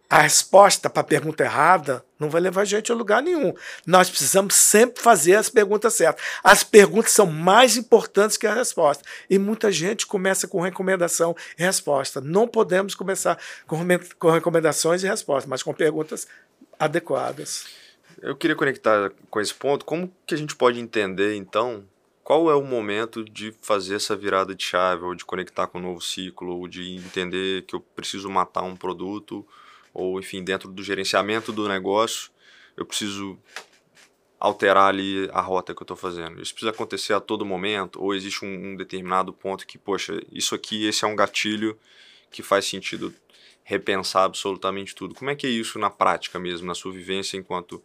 A resposta para a pergunta errada não vai levar a gente a lugar nenhum. Nós precisamos sempre fazer as perguntas certas. As perguntas são mais importantes que a resposta. E muita gente começa com recomendação e resposta. Não podemos começar com recomendações e respostas, mas com perguntas adequadas. Eu queria conectar com esse ponto. Como que a gente pode entender, então, qual é o momento de fazer essa virada de chave, ou de conectar com um novo ciclo, ou de entender que eu preciso matar um produto, ou enfim, dentro do gerenciamento do negócio, eu preciso alterar ali a rota que eu estou fazendo. Isso precisa acontecer a todo momento, ou existe um, um determinado ponto que, poxa, isso aqui, esse é um gatilho que faz sentido repensar absolutamente tudo. Como é que é isso na prática mesmo, na sua vivência enquanto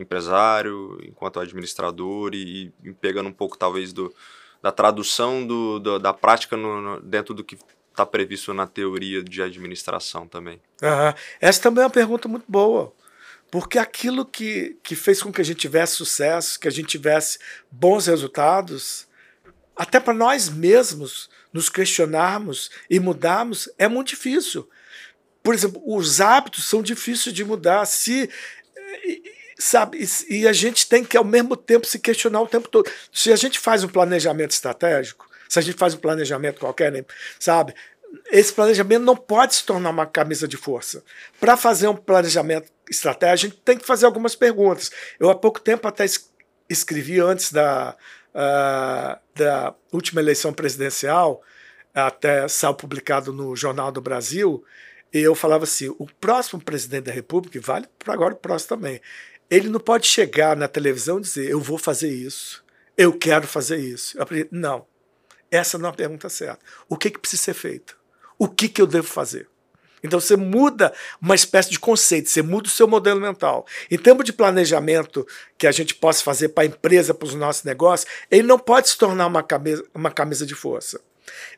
empresário, enquanto administrador e, e pegando um pouco talvez do, da tradução do, do da prática no, no, dentro do que está previsto na teoria de administração também. Uhum. Essa também é uma pergunta muito boa. Porque aquilo que, que fez com que a gente tivesse sucesso, que a gente tivesse bons resultados, até para nós mesmos nos questionarmos e mudarmos, é muito difícil. Por exemplo, os hábitos são difíceis de mudar. Se sabe? E, e, a gente tem que, ao mesmo tempo, se questionar o tempo todo. Se a gente faz um planejamento estratégico, se a gente faz um planejamento qualquer, né, sabe? Esse planejamento não pode se tornar uma camisa de força. Para fazer um planejamento estratégico, a gente tem que fazer algumas perguntas. Eu, há pouco tempo, até escrevi antes da, uh, da última eleição presidencial, até saiu publicado no Jornal do Brasil, e eu falava assim: o próximo presidente da República, vale para agora o próximo também, ele não pode chegar na televisão e dizer: eu vou fazer isso, eu quero fazer isso. Aprendi, não, essa não é a pergunta certa. O que, que precisa ser feito? O que, que eu devo fazer? Então você muda uma espécie de conceito, você muda o seu modelo mental. Em termos de planejamento que a gente possa fazer para a empresa, para os nossos negócios, ele não pode se tornar uma camisa, uma camisa de força.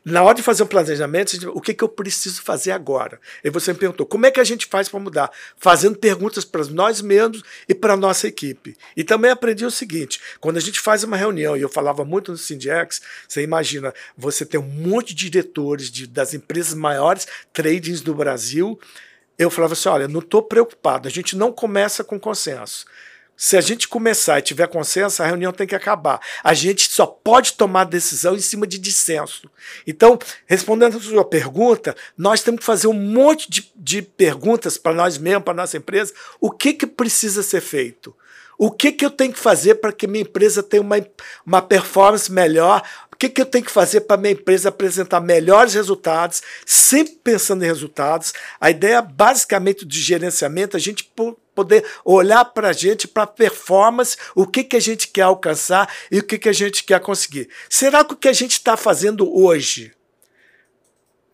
Na hora de fazer um planejamento, o que, que eu preciso fazer agora? E você me perguntou, como é que a gente faz para mudar? Fazendo perguntas para nós mesmos e para a nossa equipe. E também aprendi o seguinte: quando a gente faz uma reunião, e eu falava muito no Sindex, você imagina, você tem um monte de diretores de, das empresas maiores tradings do Brasil. Eu falava assim: olha, não estou preocupado, a gente não começa com consenso. Se a gente começar e tiver consenso, a reunião tem que acabar. A gente só pode tomar decisão em cima de dissenso. Então, respondendo a sua pergunta, nós temos que fazer um monte de, de perguntas para nós mesmos, para nossa empresa. O que, que precisa ser feito? O que, que eu tenho que fazer para que minha empresa tenha uma, uma performance melhor? O que, que eu tenho que fazer para minha empresa apresentar melhores resultados, sempre pensando em resultados? A ideia basicamente de gerenciamento, a gente poder olhar para a gente, para a performance, o que, que a gente quer alcançar e o que, que a gente quer conseguir. Será que o que a gente está fazendo hoje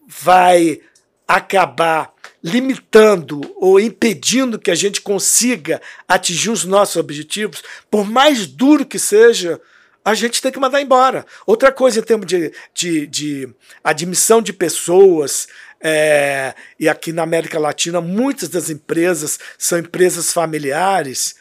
vai acabar limitando ou impedindo que a gente consiga atingir os nossos objetivos, por mais duro que seja a gente tem que mandar embora. Outra coisa em termos de, de, de admissão de pessoas, é, e aqui na América Latina, muitas das empresas são empresas familiares.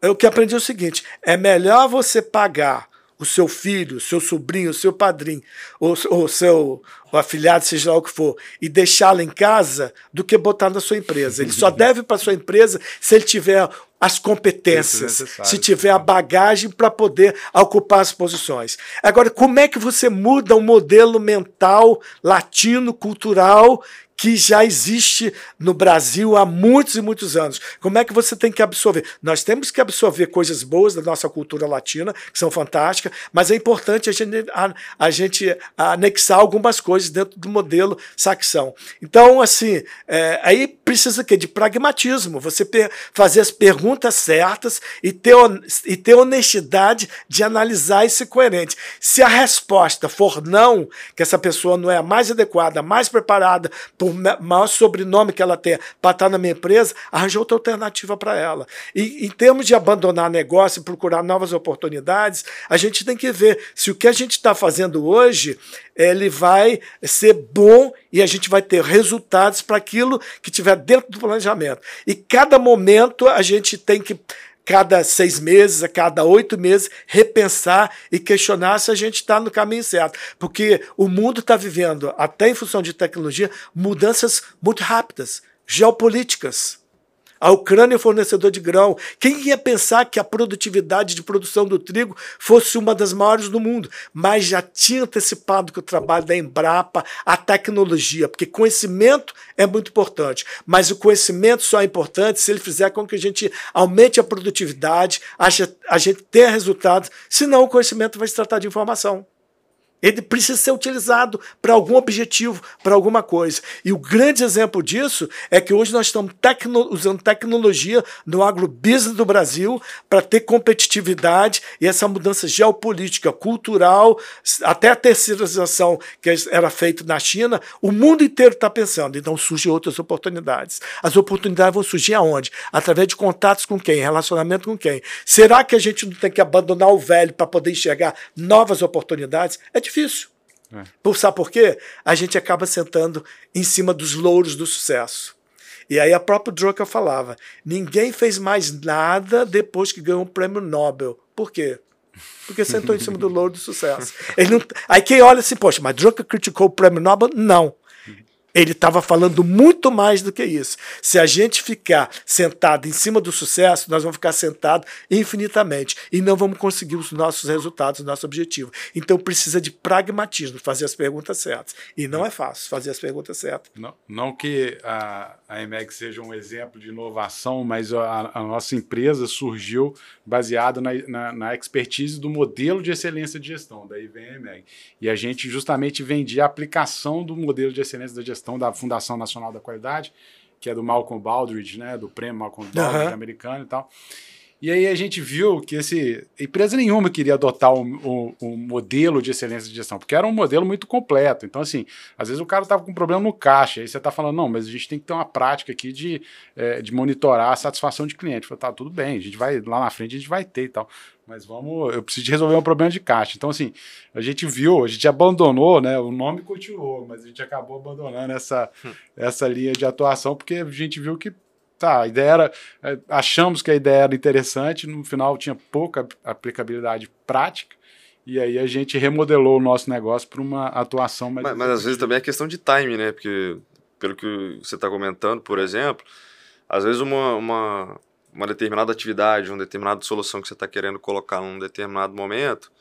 Eu que aprendi é o seguinte: é melhor você pagar o seu filho, o seu sobrinho, o seu padrinho, ou o seu o afiliado, seja lá o que for, e deixá-lo em casa, do que botar na sua empresa. Ele só deve para sua empresa se ele tiver as competências, se tiver a bagagem para poder ocupar as posições. Agora, como é que você muda um modelo mental latino, cultural, que já existe no Brasil há muitos e muitos anos. Como é que você tem que absorver? Nós temos que absorver coisas boas da nossa cultura latina, que são fantásticas, mas é importante a gente, a, a gente anexar algumas coisas dentro do modelo saxão. Então, assim, é, aí precisa que de pragmatismo, você fazer as perguntas certas e ter, e ter honestidade de analisar e ser coerente. Se a resposta for não, que essa pessoa não é a mais adequada, mais preparada, por maior sobrenome que ela tenha, para estar na minha empresa, arranja outra alternativa para ela. E em termos de abandonar negócio e procurar novas oportunidades, a gente tem que ver se o que a gente está fazendo hoje ele vai ser bom e a gente vai ter resultados para aquilo que tiver dentro do planejamento. E cada momento a gente tem que cada seis meses, a cada oito meses, repensar e questionar se a gente está no caminho certo. Porque o mundo está vivendo, até em função de tecnologia, mudanças muito rápidas, geopolíticas. A Ucrânia é fornecedor de grão. Quem ia pensar que a produtividade de produção do trigo fosse uma das maiores do mundo? Mas já tinha antecipado que o trabalho da Embrapa, a tecnologia, porque conhecimento é muito importante. Mas o conhecimento só é importante se ele fizer com que a gente aumente a produtividade, a gente tenha resultados, senão o conhecimento vai se tratar de informação. Ele precisa ser utilizado para algum objetivo, para alguma coisa. E o grande exemplo disso é que hoje nós estamos tecno usando tecnologia no agrobusiness do Brasil para ter competitividade e essa mudança geopolítica, cultural, até a terceirização que era feita na China, o mundo inteiro está pensando. Então surgem outras oportunidades. As oportunidades vão surgir aonde? Através de contatos com quem? Relacionamento com quem? Será que a gente não tem que abandonar o velho para poder enxergar novas oportunidades? É difícil. É. Por, sabe por quê? A gente acaba sentando em cima dos louros do sucesso. E aí a própria Drucker falava: ninguém fez mais nada depois que ganhou um prêmio Nobel. Por quê? Porque sentou em cima do louro do sucesso. Ele não... Aí quem olha assim, poxa, mas Drucker criticou o prêmio Nobel? Não. Ele estava falando muito mais do que isso. Se a gente ficar sentado em cima do sucesso, nós vamos ficar sentados infinitamente e não vamos conseguir os nossos resultados, o nosso objetivo. Então precisa de pragmatismo, fazer as perguntas certas. E não é fácil fazer as perguntas certas. Não, não que a, a EMEG seja um exemplo de inovação, mas a, a nossa empresa surgiu baseada na, na, na, expertise do modelo de excelência de gestão, daí vem a EMEG. E a gente justamente vendia a aplicação do modelo de excelência da gestão gestão da Fundação Nacional da Qualidade, que é do Malcolm Baldrige, né, do prêmio Malcolm Baldrige uhum. americano e tal. E aí a gente viu que esse, empresa nenhuma queria adotar o um, um, um, modelo de excelência de gestão, porque era um modelo muito completo. Então, assim, às vezes o cara estava com um problema no caixa, aí você está falando, não, mas a gente tem que ter uma prática aqui de, é, de monitorar a satisfação de cliente. Falei, tá, tudo bem, a gente vai lá na frente, a gente vai ter e tal. Mas vamos, eu preciso resolver um problema de caixa. Então, assim, a gente viu, a gente abandonou, né? O nome continuou, mas a gente acabou abandonando essa, hum. essa linha de atuação, porque a gente viu que tá, a ideia era. É, achamos que a ideia era interessante, no final tinha pouca aplicabilidade prática. E aí a gente remodelou o nosso negócio para uma atuação mais. Mas, mas às vezes também é questão de time, né? Porque, pelo que você está comentando, por exemplo, às vezes uma, uma, uma determinada atividade, uma determinada solução que você está querendo colocar num determinado momento,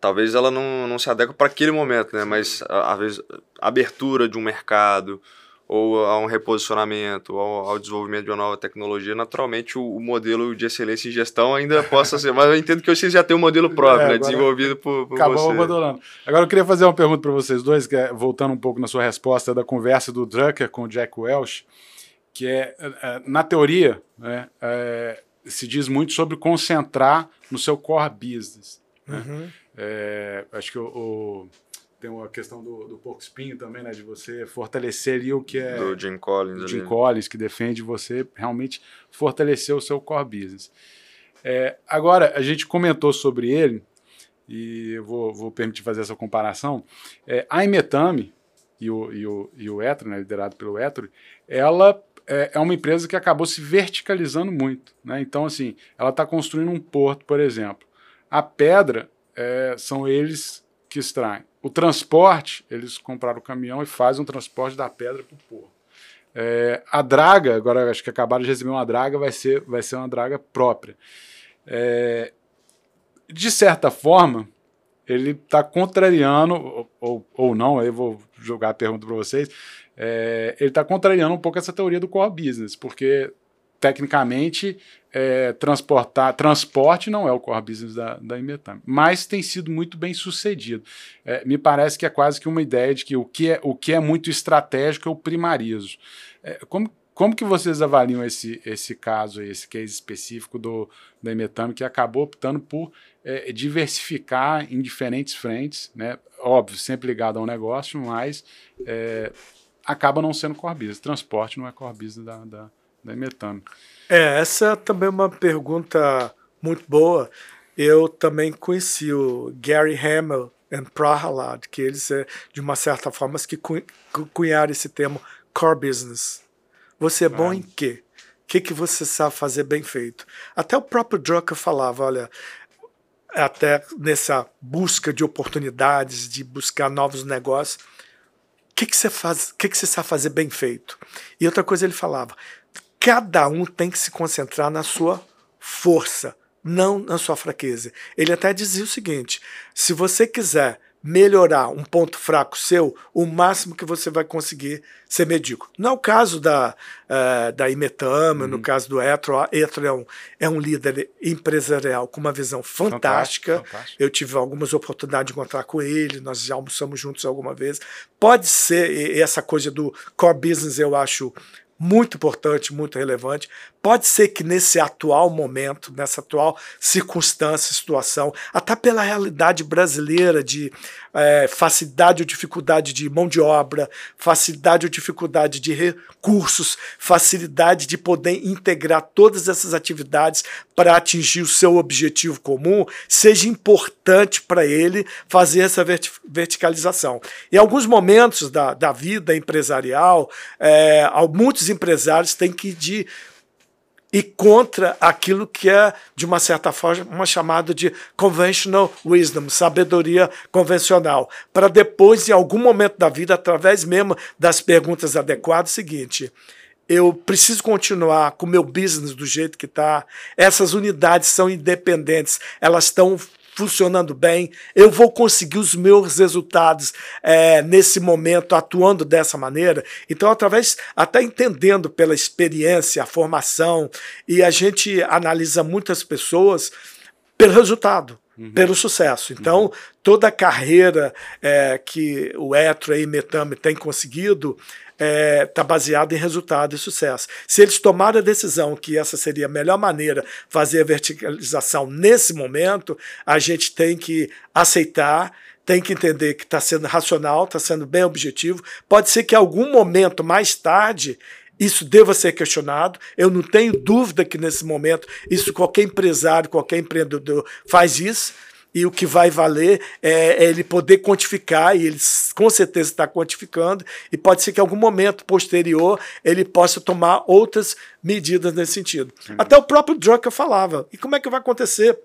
talvez ela não, não se adeque para aquele momento, né? Mas às vezes a abertura de um mercado ou a um reposicionamento ou ao desenvolvimento de uma nova tecnologia, naturalmente o, o, modelo de excelência em gestão ainda possa ser. Mas eu entendo que vocês já têm um modelo próprio, é, né, desenvolvido por, por acabou você. abandonando. Agora eu queria fazer uma pergunta para vocês dois, que é, voltando um pouco na sua resposta da conversa do Drucker com o Jack Welch que é, é, é, na teoria, né, é, se diz muito sobre concentrar no seu core business. Né? Uhum. É, acho que o, o, tem uma questão do, do porco espinho também, né, de você fortalecer ali o que é... Do Jim Collins. Do Jim ali. Collins, que defende você realmente fortalecer o seu core business. É, agora, a gente comentou sobre ele, e eu vou, vou permitir fazer essa comparação. É, a Imetame e o, e o, e o Etro, né, liderado pelo Etro, ela é, é uma empresa que acabou se verticalizando muito. Né? Então, assim, ela está construindo um porto, por exemplo. A pedra é, são eles que extraem. O transporte, eles compraram o caminhão e fazem um transporte da pedra para o porto. É, a draga, agora acho que acabaram de receber uma draga, vai ser, vai ser uma draga própria. É, de certa forma, ele está contrariando, ou, ou, ou, não, aí eu vou jogar a pergunta para vocês, é, ele está contrariando um pouco essa teoria do core business, porque tecnicamente é, transportar transporte não é o core business da, da Imetam, mas tem sido muito bem sucedido. É, me parece que é quase que uma ideia de que o que é, o que é muito estratégico eu primarizo. É, como, como que vocês avaliam esse, esse caso, esse case específico do, da Imetam, que acabou optando por é, diversificar em diferentes frentes, né? óbvio, sempre ligado ao negócio, mas é, acaba não sendo core business. Transporte não é core business da, da, da Imetam. É, essa também é uma pergunta muito boa. Eu também conheci o Gary Hamel e Prahalad, que eles, é, de uma certa forma, que cunharam esse termo core business. Você é bom é. em quê? O que, que você sabe fazer bem feito? Até o próprio Drucker falava, olha, até nessa busca de oportunidades, de buscar novos negócios, o que, que você faz, o que, que você sabe fazer bem feito? E outra coisa ele falava, cada um tem que se concentrar na sua força, não na sua fraqueza. Ele até dizia o seguinte: se você quiser melhorar um ponto fraco seu, o máximo que você vai conseguir ser medíocre. Não é o caso da, uh, da Imetama, uhum. no caso do Etro. Etro é um, é um líder empresarial com uma visão fantástica. Fantástico, fantástico. Eu tive algumas oportunidades de encontrar com ele, nós já almoçamos juntos alguma vez. Pode ser essa coisa do core business, eu acho muito importante, muito relevante. Pode ser que nesse atual momento, nessa atual circunstância, situação, até pela realidade brasileira de é, facilidade ou dificuldade de mão de obra, facilidade ou dificuldade de recursos, facilidade de poder integrar todas essas atividades para atingir o seu objetivo comum, seja importante para ele fazer essa verticalização. Em alguns momentos da, da vida empresarial, é, muitos empresários têm que de e contra aquilo que é, de uma certa forma, chamado de conventional wisdom, sabedoria convencional, para depois, em algum momento da vida, através mesmo das perguntas adequadas, o seguinte: eu preciso continuar com o meu business do jeito que está. Essas unidades são independentes, elas estão funcionando bem, eu vou conseguir os meus resultados é, nesse momento atuando dessa maneira. Então, através, até entendendo pela experiência, a formação, e a gente analisa muitas pessoas pelo resultado. Uhum. Pelo sucesso. Então, uhum. toda a carreira é, que o Etro e Metame têm conseguido, está é, tá baseado em resultado e sucesso. Se eles tomaram a decisão que essa seria a melhor maneira de fazer a verticalização nesse momento, a gente tem que aceitar tem que entender que está sendo racional, está sendo bem objetivo. Pode ser que em algum momento mais tarde isso deva ser questionado. Eu não tenho dúvida que nesse momento isso qualquer empresário, qualquer empreendedor faz isso e o que vai valer é, é, ele poder quantificar, e ele com certeza está quantificando, e pode ser que em algum momento posterior ele possa tomar outras medidas nesse sentido. Uhum. Até o próprio Drucker falava. E como é que vai acontecer?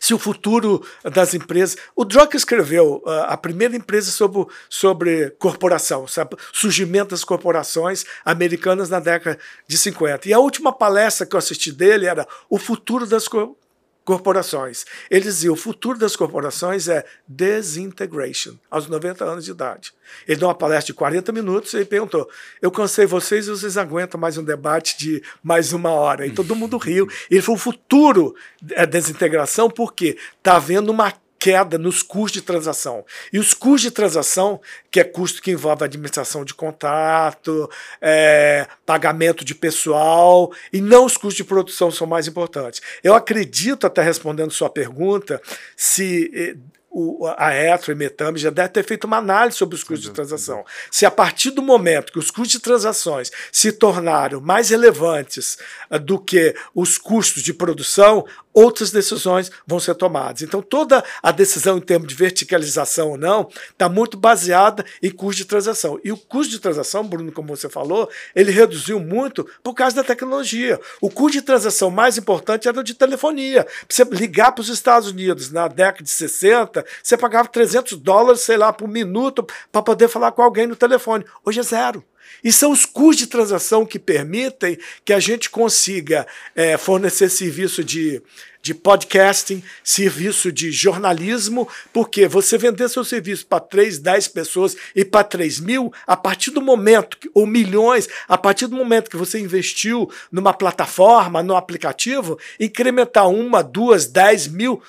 se o futuro das empresas. O Drucker escreveu uh, a primeira empresa sobre, sobre corporação, sabe? surgimento das corporações americanas na década de 50. E a última palestra que eu assisti dele era O Futuro das Corporações corporações. Ele dizia: o futuro das corporações é desintegration, aos 90 anos de idade. Ele deu uma palestra de 40 minutos e perguntou: Eu cansei vocês e vocês aguentam mais um debate de mais uma hora. E todo mundo riu. Ele falou: o futuro é desintegração porque está havendo uma queda nos custos de transação. E os custos de transação, que é custo que envolve administração de contrato, é, pagamento de pessoal, e não os custos de produção são mais importantes. Eu acredito, até respondendo sua pergunta, se eh, o, a Etro e Metame já deve ter feito uma análise sobre os custos de transação. Se a partir do momento que os custos de transações se tornaram mais relevantes uh, do que os custos de produção, outras decisões vão ser tomadas. Então, toda a decisão em termos de verticalização ou não está muito baseada em custo de transação. E o custo de transação, Bruno, como você falou, ele reduziu muito por causa da tecnologia. O custo de transação mais importante era o de telefonia. Você ligar para os Estados Unidos na década de 60, você pagava 300 dólares, sei lá, por minuto para poder falar com alguém no telefone. Hoje é zero. E são os custos de transação que permitem que a gente consiga é, fornecer serviço de, de podcasting, serviço de jornalismo, porque você vender seu serviço para 3, 10 pessoas e para 3 mil, a partir do momento, que, ou milhões, a partir do momento que você investiu numa plataforma, no aplicativo, incrementar uma, duas, dez mil,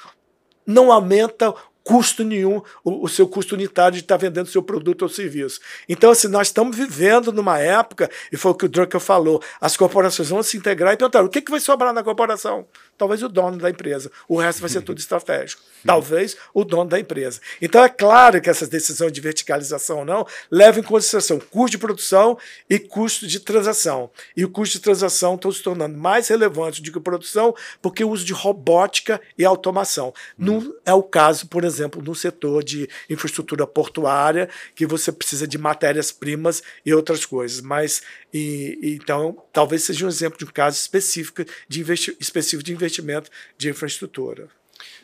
não aumenta custo nenhum o, o, seu custo unitário de estar vendendo seu produto ou serviço. Então, assim, nós estamos vivendo numa época, e foi o que o Drucker falou, as corporações vão se integrar e perguntar o que, que vai sobrar na corporação? Talvez o dono da empresa. O resto vai ser tudo estratégico. Talvez o dono da empresa. Então, é claro que essas decisões de verticalização ou não levam em consideração custo de produção e custo de transação. E o custo de transação está se tornando mais relevante do que produção, porque o uso de robótica e automação. Não é o caso, por exemplo, exemplo, no setor de infraestrutura portuária, que você precisa de matérias-primas e outras coisas. Mas, e, então, talvez seja um exemplo de um caso específico de, investi específico de investimento de infraestrutura.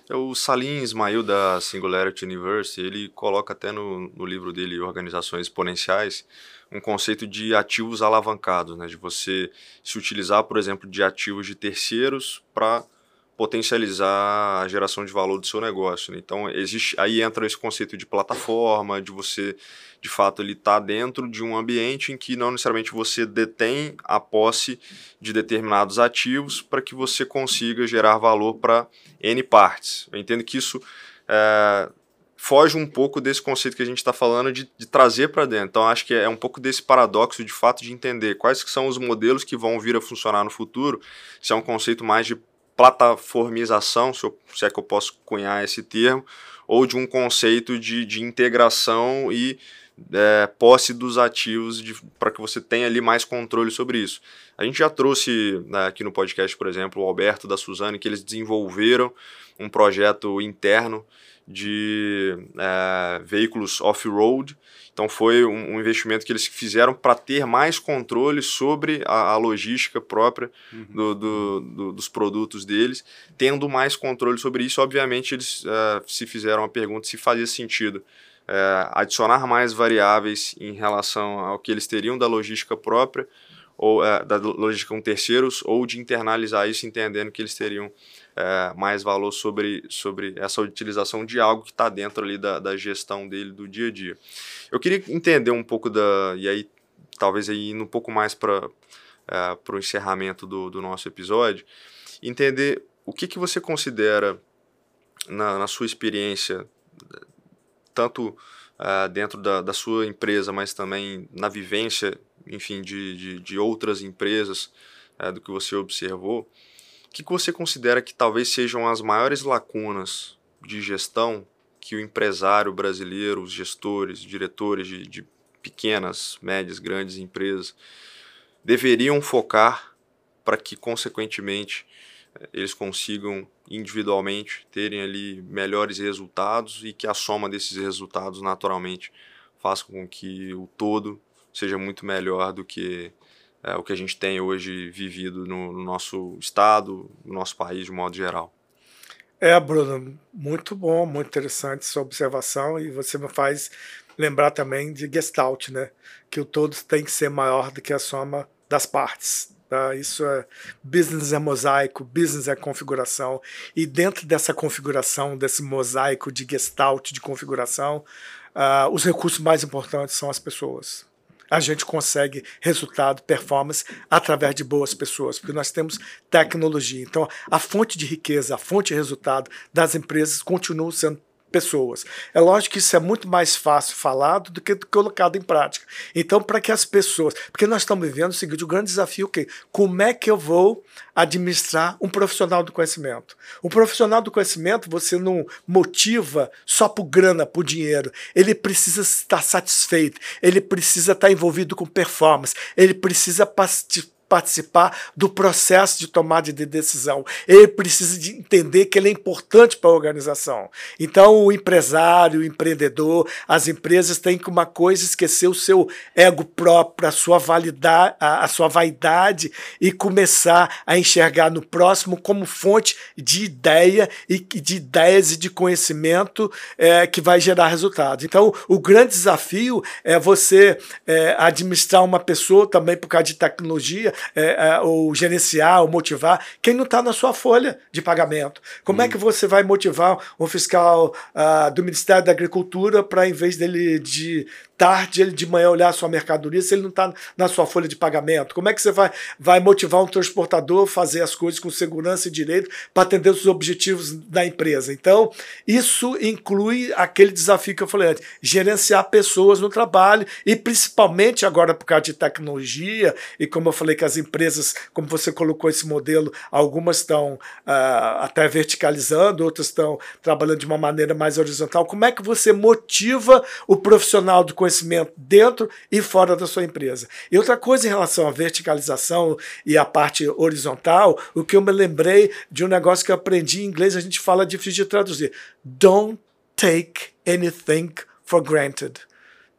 É o Salim Ismail da Singularity University, ele coloca até no, no livro dele Organizações Exponenciais um conceito de ativos alavancados, né, de você se utilizar, por exemplo, de ativos de terceiros para potencializar a geração de valor do seu negócio. Né? Então, existe, aí entra esse conceito de plataforma, de você, de fato, ele estar tá dentro de um ambiente em que não necessariamente você detém a posse de determinados ativos para que você consiga gerar valor para N partes. Eu entendo que isso é, foge um pouco desse conceito que a gente está falando de, de trazer para dentro. Então, acho que é um pouco desse paradoxo de fato de entender quais são os modelos que vão vir a funcionar no futuro, se é um conceito mais de plataformização, se, eu, se é que eu posso cunhar esse termo, ou de um conceito de, de integração e é, posse dos ativos para que você tenha ali mais controle sobre isso. A gente já trouxe né, aqui no podcast, por exemplo, o Alberto da Suzane, que eles desenvolveram um projeto interno de é, veículos off-road então foi um, um investimento que eles fizeram para ter mais controle sobre a, a logística própria uhum. do, do, do, dos produtos deles. Tendo mais controle sobre isso, obviamente eles uh, se fizeram a pergunta se fazia sentido uh, adicionar mais variáveis em relação ao que eles teriam da logística própria ou uh, da logística com terceiros ou de internalizar isso entendendo que eles teriam é, mais valor sobre, sobre essa utilização de algo que está dentro ali da, da gestão dele do dia a dia. Eu queria entender um pouco da. E aí, talvez aí indo um pouco mais para é, o encerramento do, do nosso episódio, entender o que, que você considera, na, na sua experiência, tanto uh, dentro da, da sua empresa, mas também na vivência, enfim, de, de, de outras empresas, uh, do que você observou, o que, que você considera que talvez sejam as maiores lacunas de gestão que o empresário brasileiro, os gestores, diretores de, de pequenas, médias, grandes empresas deveriam focar para que, consequentemente, eh, eles consigam individualmente terem ali melhores resultados e que a soma desses resultados naturalmente faça com que o todo seja muito melhor do que é, o que a gente tem hoje vivido no, no nosso estado, no nosso país de modo geral. É, Bruno, muito bom, muito interessante sua observação e você me faz lembrar também de Gestalt, né? Que o todo tem que ser maior do que a soma das partes. Tá? Isso é business é mosaico, business é configuração e dentro dessa configuração, desse mosaico de Gestalt de configuração, uh, os recursos mais importantes são as pessoas a gente consegue resultado, performance através de boas pessoas, porque nós temos tecnologia. Então, a fonte de riqueza, a fonte de resultado das empresas continua sendo pessoas. É lógico que isso é muito mais fácil falado do que colocado em prática. Então, para que as pessoas. Porque nós estamos vivendo o seguinte: o grande desafio é o quê? Como é que eu vou administrar um profissional do conhecimento? Um profissional do conhecimento você não motiva só por grana, por dinheiro. Ele precisa estar satisfeito, ele precisa estar envolvido com performance, ele precisa participar participar do processo de tomada de decisão. Ele precisa de entender que ele é importante para a organização. Então, o empresário, o empreendedor, as empresas têm que uma coisa esquecer o seu ego próprio, a sua validade, a, a sua vaidade e começar a enxergar no próximo como fonte de ideia e de ideias e de conhecimento é, que vai gerar resultados. Então, o grande desafio é você é, administrar uma pessoa também por causa de tecnologia é, é, ou gerenciar, ou motivar quem não está na sua folha de pagamento. Como é hum. é que você vai motivar um fiscal uh, do Ministério da Agricultura para, em vez dele de tarde, ele de manhã olhar a sua mercadoria se ele não está na sua folha de pagamento? Como é que você vai, vai motivar um transportador a fazer as coisas com segurança e direito para atender os objetivos da empresa? Então, isso inclui aquele desafio que eu falei antes, gerenciar pessoas no trabalho e principalmente agora por causa de tecnologia e como eu falei que as empresas, como você colocou esse modelo, algumas estão uh, até verticalizando, outras estão trabalhando de uma maneira mais horizontal. Como é que você motiva o profissional do conhecimento dentro e fora da sua empresa? E outra coisa em relação à verticalização e à parte horizontal, o que eu me lembrei de um negócio que eu aprendi em inglês, a gente fala difícil de traduzir. Don't take anything for granted.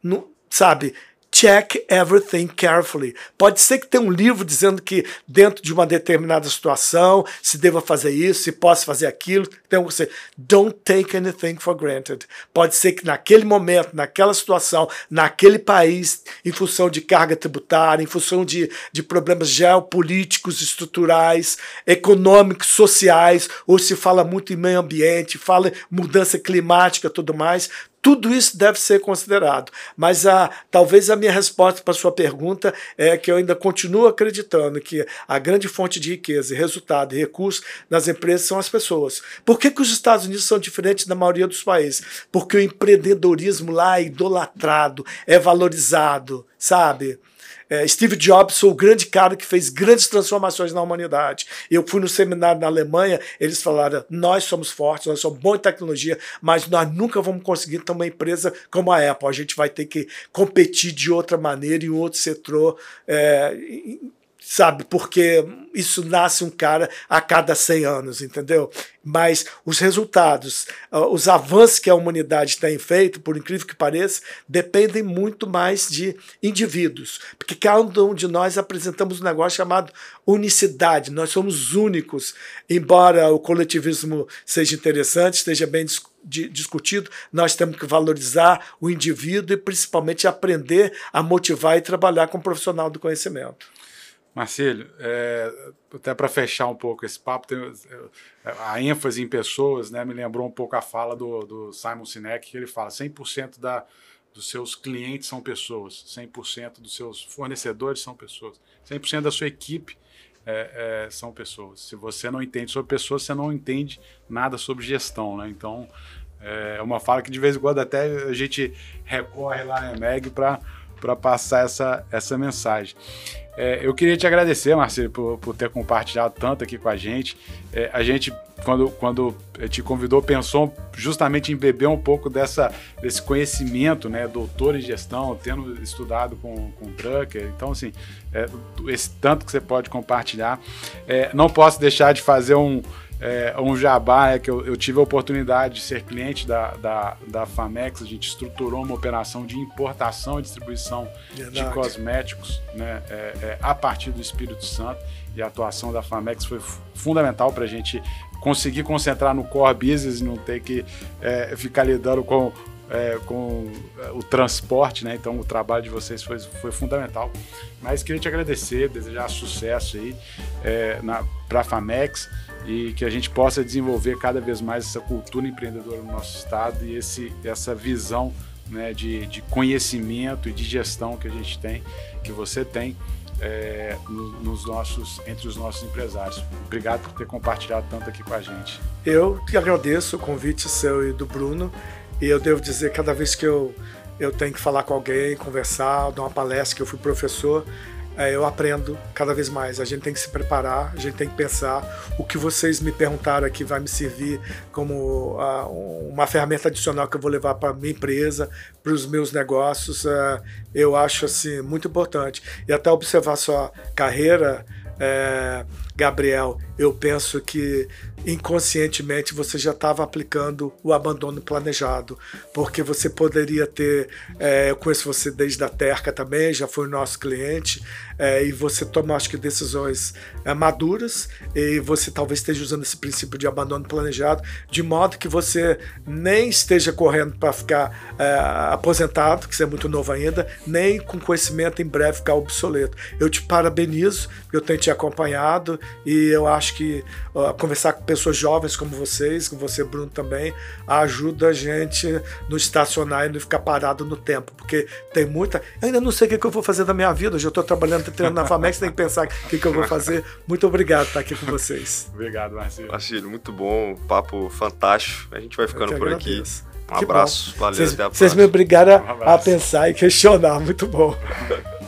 Não, sabe? Check everything carefully. Pode ser que tenha um livro dizendo que dentro de uma determinada situação se deva fazer isso, se possa fazer aquilo. Então você don't take anything for granted. Pode ser que naquele momento, naquela situação, naquele país, em função de carga tributária, em função de, de problemas geopolíticos, estruturais, econômicos, sociais, ou se fala muito em meio ambiente, fala mudança climática, tudo mais tudo isso deve ser considerado. Mas a, talvez a minha resposta para sua pergunta é que eu ainda continuo acreditando que a grande fonte de riqueza, resultado e recurso nas empresas são as pessoas. Por que, que os Estados Unidos são diferentes da maioria dos países? Porque o empreendedorismo lá é idolatrado, é valorizado, sabe? É, Steve Jobs foi o grande cara que fez grandes transformações na humanidade. Eu fui no seminário na Alemanha, eles falaram: nós somos fortes, nós somos bons em tecnologia, mas nós nunca vamos conseguir ter uma empresa como a Apple. A gente vai ter que competir de outra maneira em outro setor. É, sabe? Porque isso nasce um cara a cada 100 anos, entendeu? Mas os resultados, ah, os avanços que a humanidade tem feito, por incrível que pareça, dependem muito mais de indivíduos. Porque cada um de nós apresentamos um negócio chamado unicidade. Nós somos únicos. Embora o coletivismo seja interessante, esteja bem discutido, nós temos que valorizar o indivíduo e principalmente aprender a motivar e trabalhar com o profissional do conhecimento. Marcelo, é, até para fechar um pouco esse papo, tem, a ênfase em pessoas né, me lembrou um pouco a fala do, do Simon Sinek, que ele fala 100% da, dos seus clientes são pessoas, 100% dos seus fornecedores são pessoas, 100% da sua equipe é, é, são pessoas. Se você não entende sobre pessoas, você não entende nada sobre gestão. Né? Então, é uma fala que de vez em quando até a gente recorre lá na EMEG para passar essa, essa mensagem. É, eu queria te agradecer, Marcelo, por, por, ter compartilhado tanto aqui com a gente. É, a gente, quando, quando te convidou, pensou justamente em beber um pouco dessa, desse conhecimento, né, doutor em gestão, tendo estudado com, com Drucker. Então, assim, é, esse tanto que você pode compartilhar. É, não posso deixar de fazer um é, um jabá é que eu, eu, tive a oportunidade de ser cliente da, da, da FAMEX, a gente estruturou uma operação de importação e distribuição Verdade. de cosméticos né, é, é, a partir do Espírito Santo e a atuação da FAMEX foi fundamental para a gente conseguir concentrar no core business e não ter que é, ficar lidando com é, com é, o transporte, né? Então o trabalho de vocês foi, foi fundamental. Mas queria te agradecer, desejar sucesso aí é, para a Famex e que a gente possa desenvolver cada vez mais essa cultura empreendedora no nosso estado e esse, essa visão né, de, de conhecimento e de gestão que a gente tem, que você tem, é, no, nos nossos, entre os nossos empresários. Obrigado por ter compartilhado tanto aqui com a gente. Eu que agradeço o convite seu e do Bruno. E eu devo dizer, cada vez que eu, eu tenho que falar com alguém, conversar, dar uma palestra, que eu fui professor, é, eu aprendo cada vez mais. A gente tem que se preparar, a gente tem que pensar. O que vocês me perguntaram aqui vai me servir como uh, uma ferramenta adicional que eu vou levar para minha empresa, para os meus negócios. Uh, eu acho assim muito importante. E até observar sua carreira, uh, Gabriel, eu penso que inconscientemente você já estava aplicando o abandono planejado, porque você poderia ter, é, eu conheço você desde a Terca também, já foi nosso cliente, é, e você toma, acho que, decisões é, maduras, e você talvez esteja usando esse princípio de abandono planejado, de modo que você nem esteja correndo para ficar é, aposentado, que você é muito novo ainda, nem com conhecimento em breve ficar obsoleto. Eu te parabenizo, eu tenho te acompanhado, e eu acho que uh, conversar com jovens como vocês, com você, Bruno, também, ajuda a gente no estacionar e não ficar parado no tempo, porque tem muita. Eu ainda não sei o que, eu vou fazer da minha vida, eu já estou trabalhando, treinando na FAMEX, tem que pensar o que, eu vou fazer. Muito obrigado por estar aqui com vocês. obrigado, Marcelo. Marcelo, muito bom, papo fantástico. A gente vai ficando por aqui. Um que abraço, bom. valeu, Cês, até a Vocês próxima. me obrigaram Um a pensar e questionar, muito bom.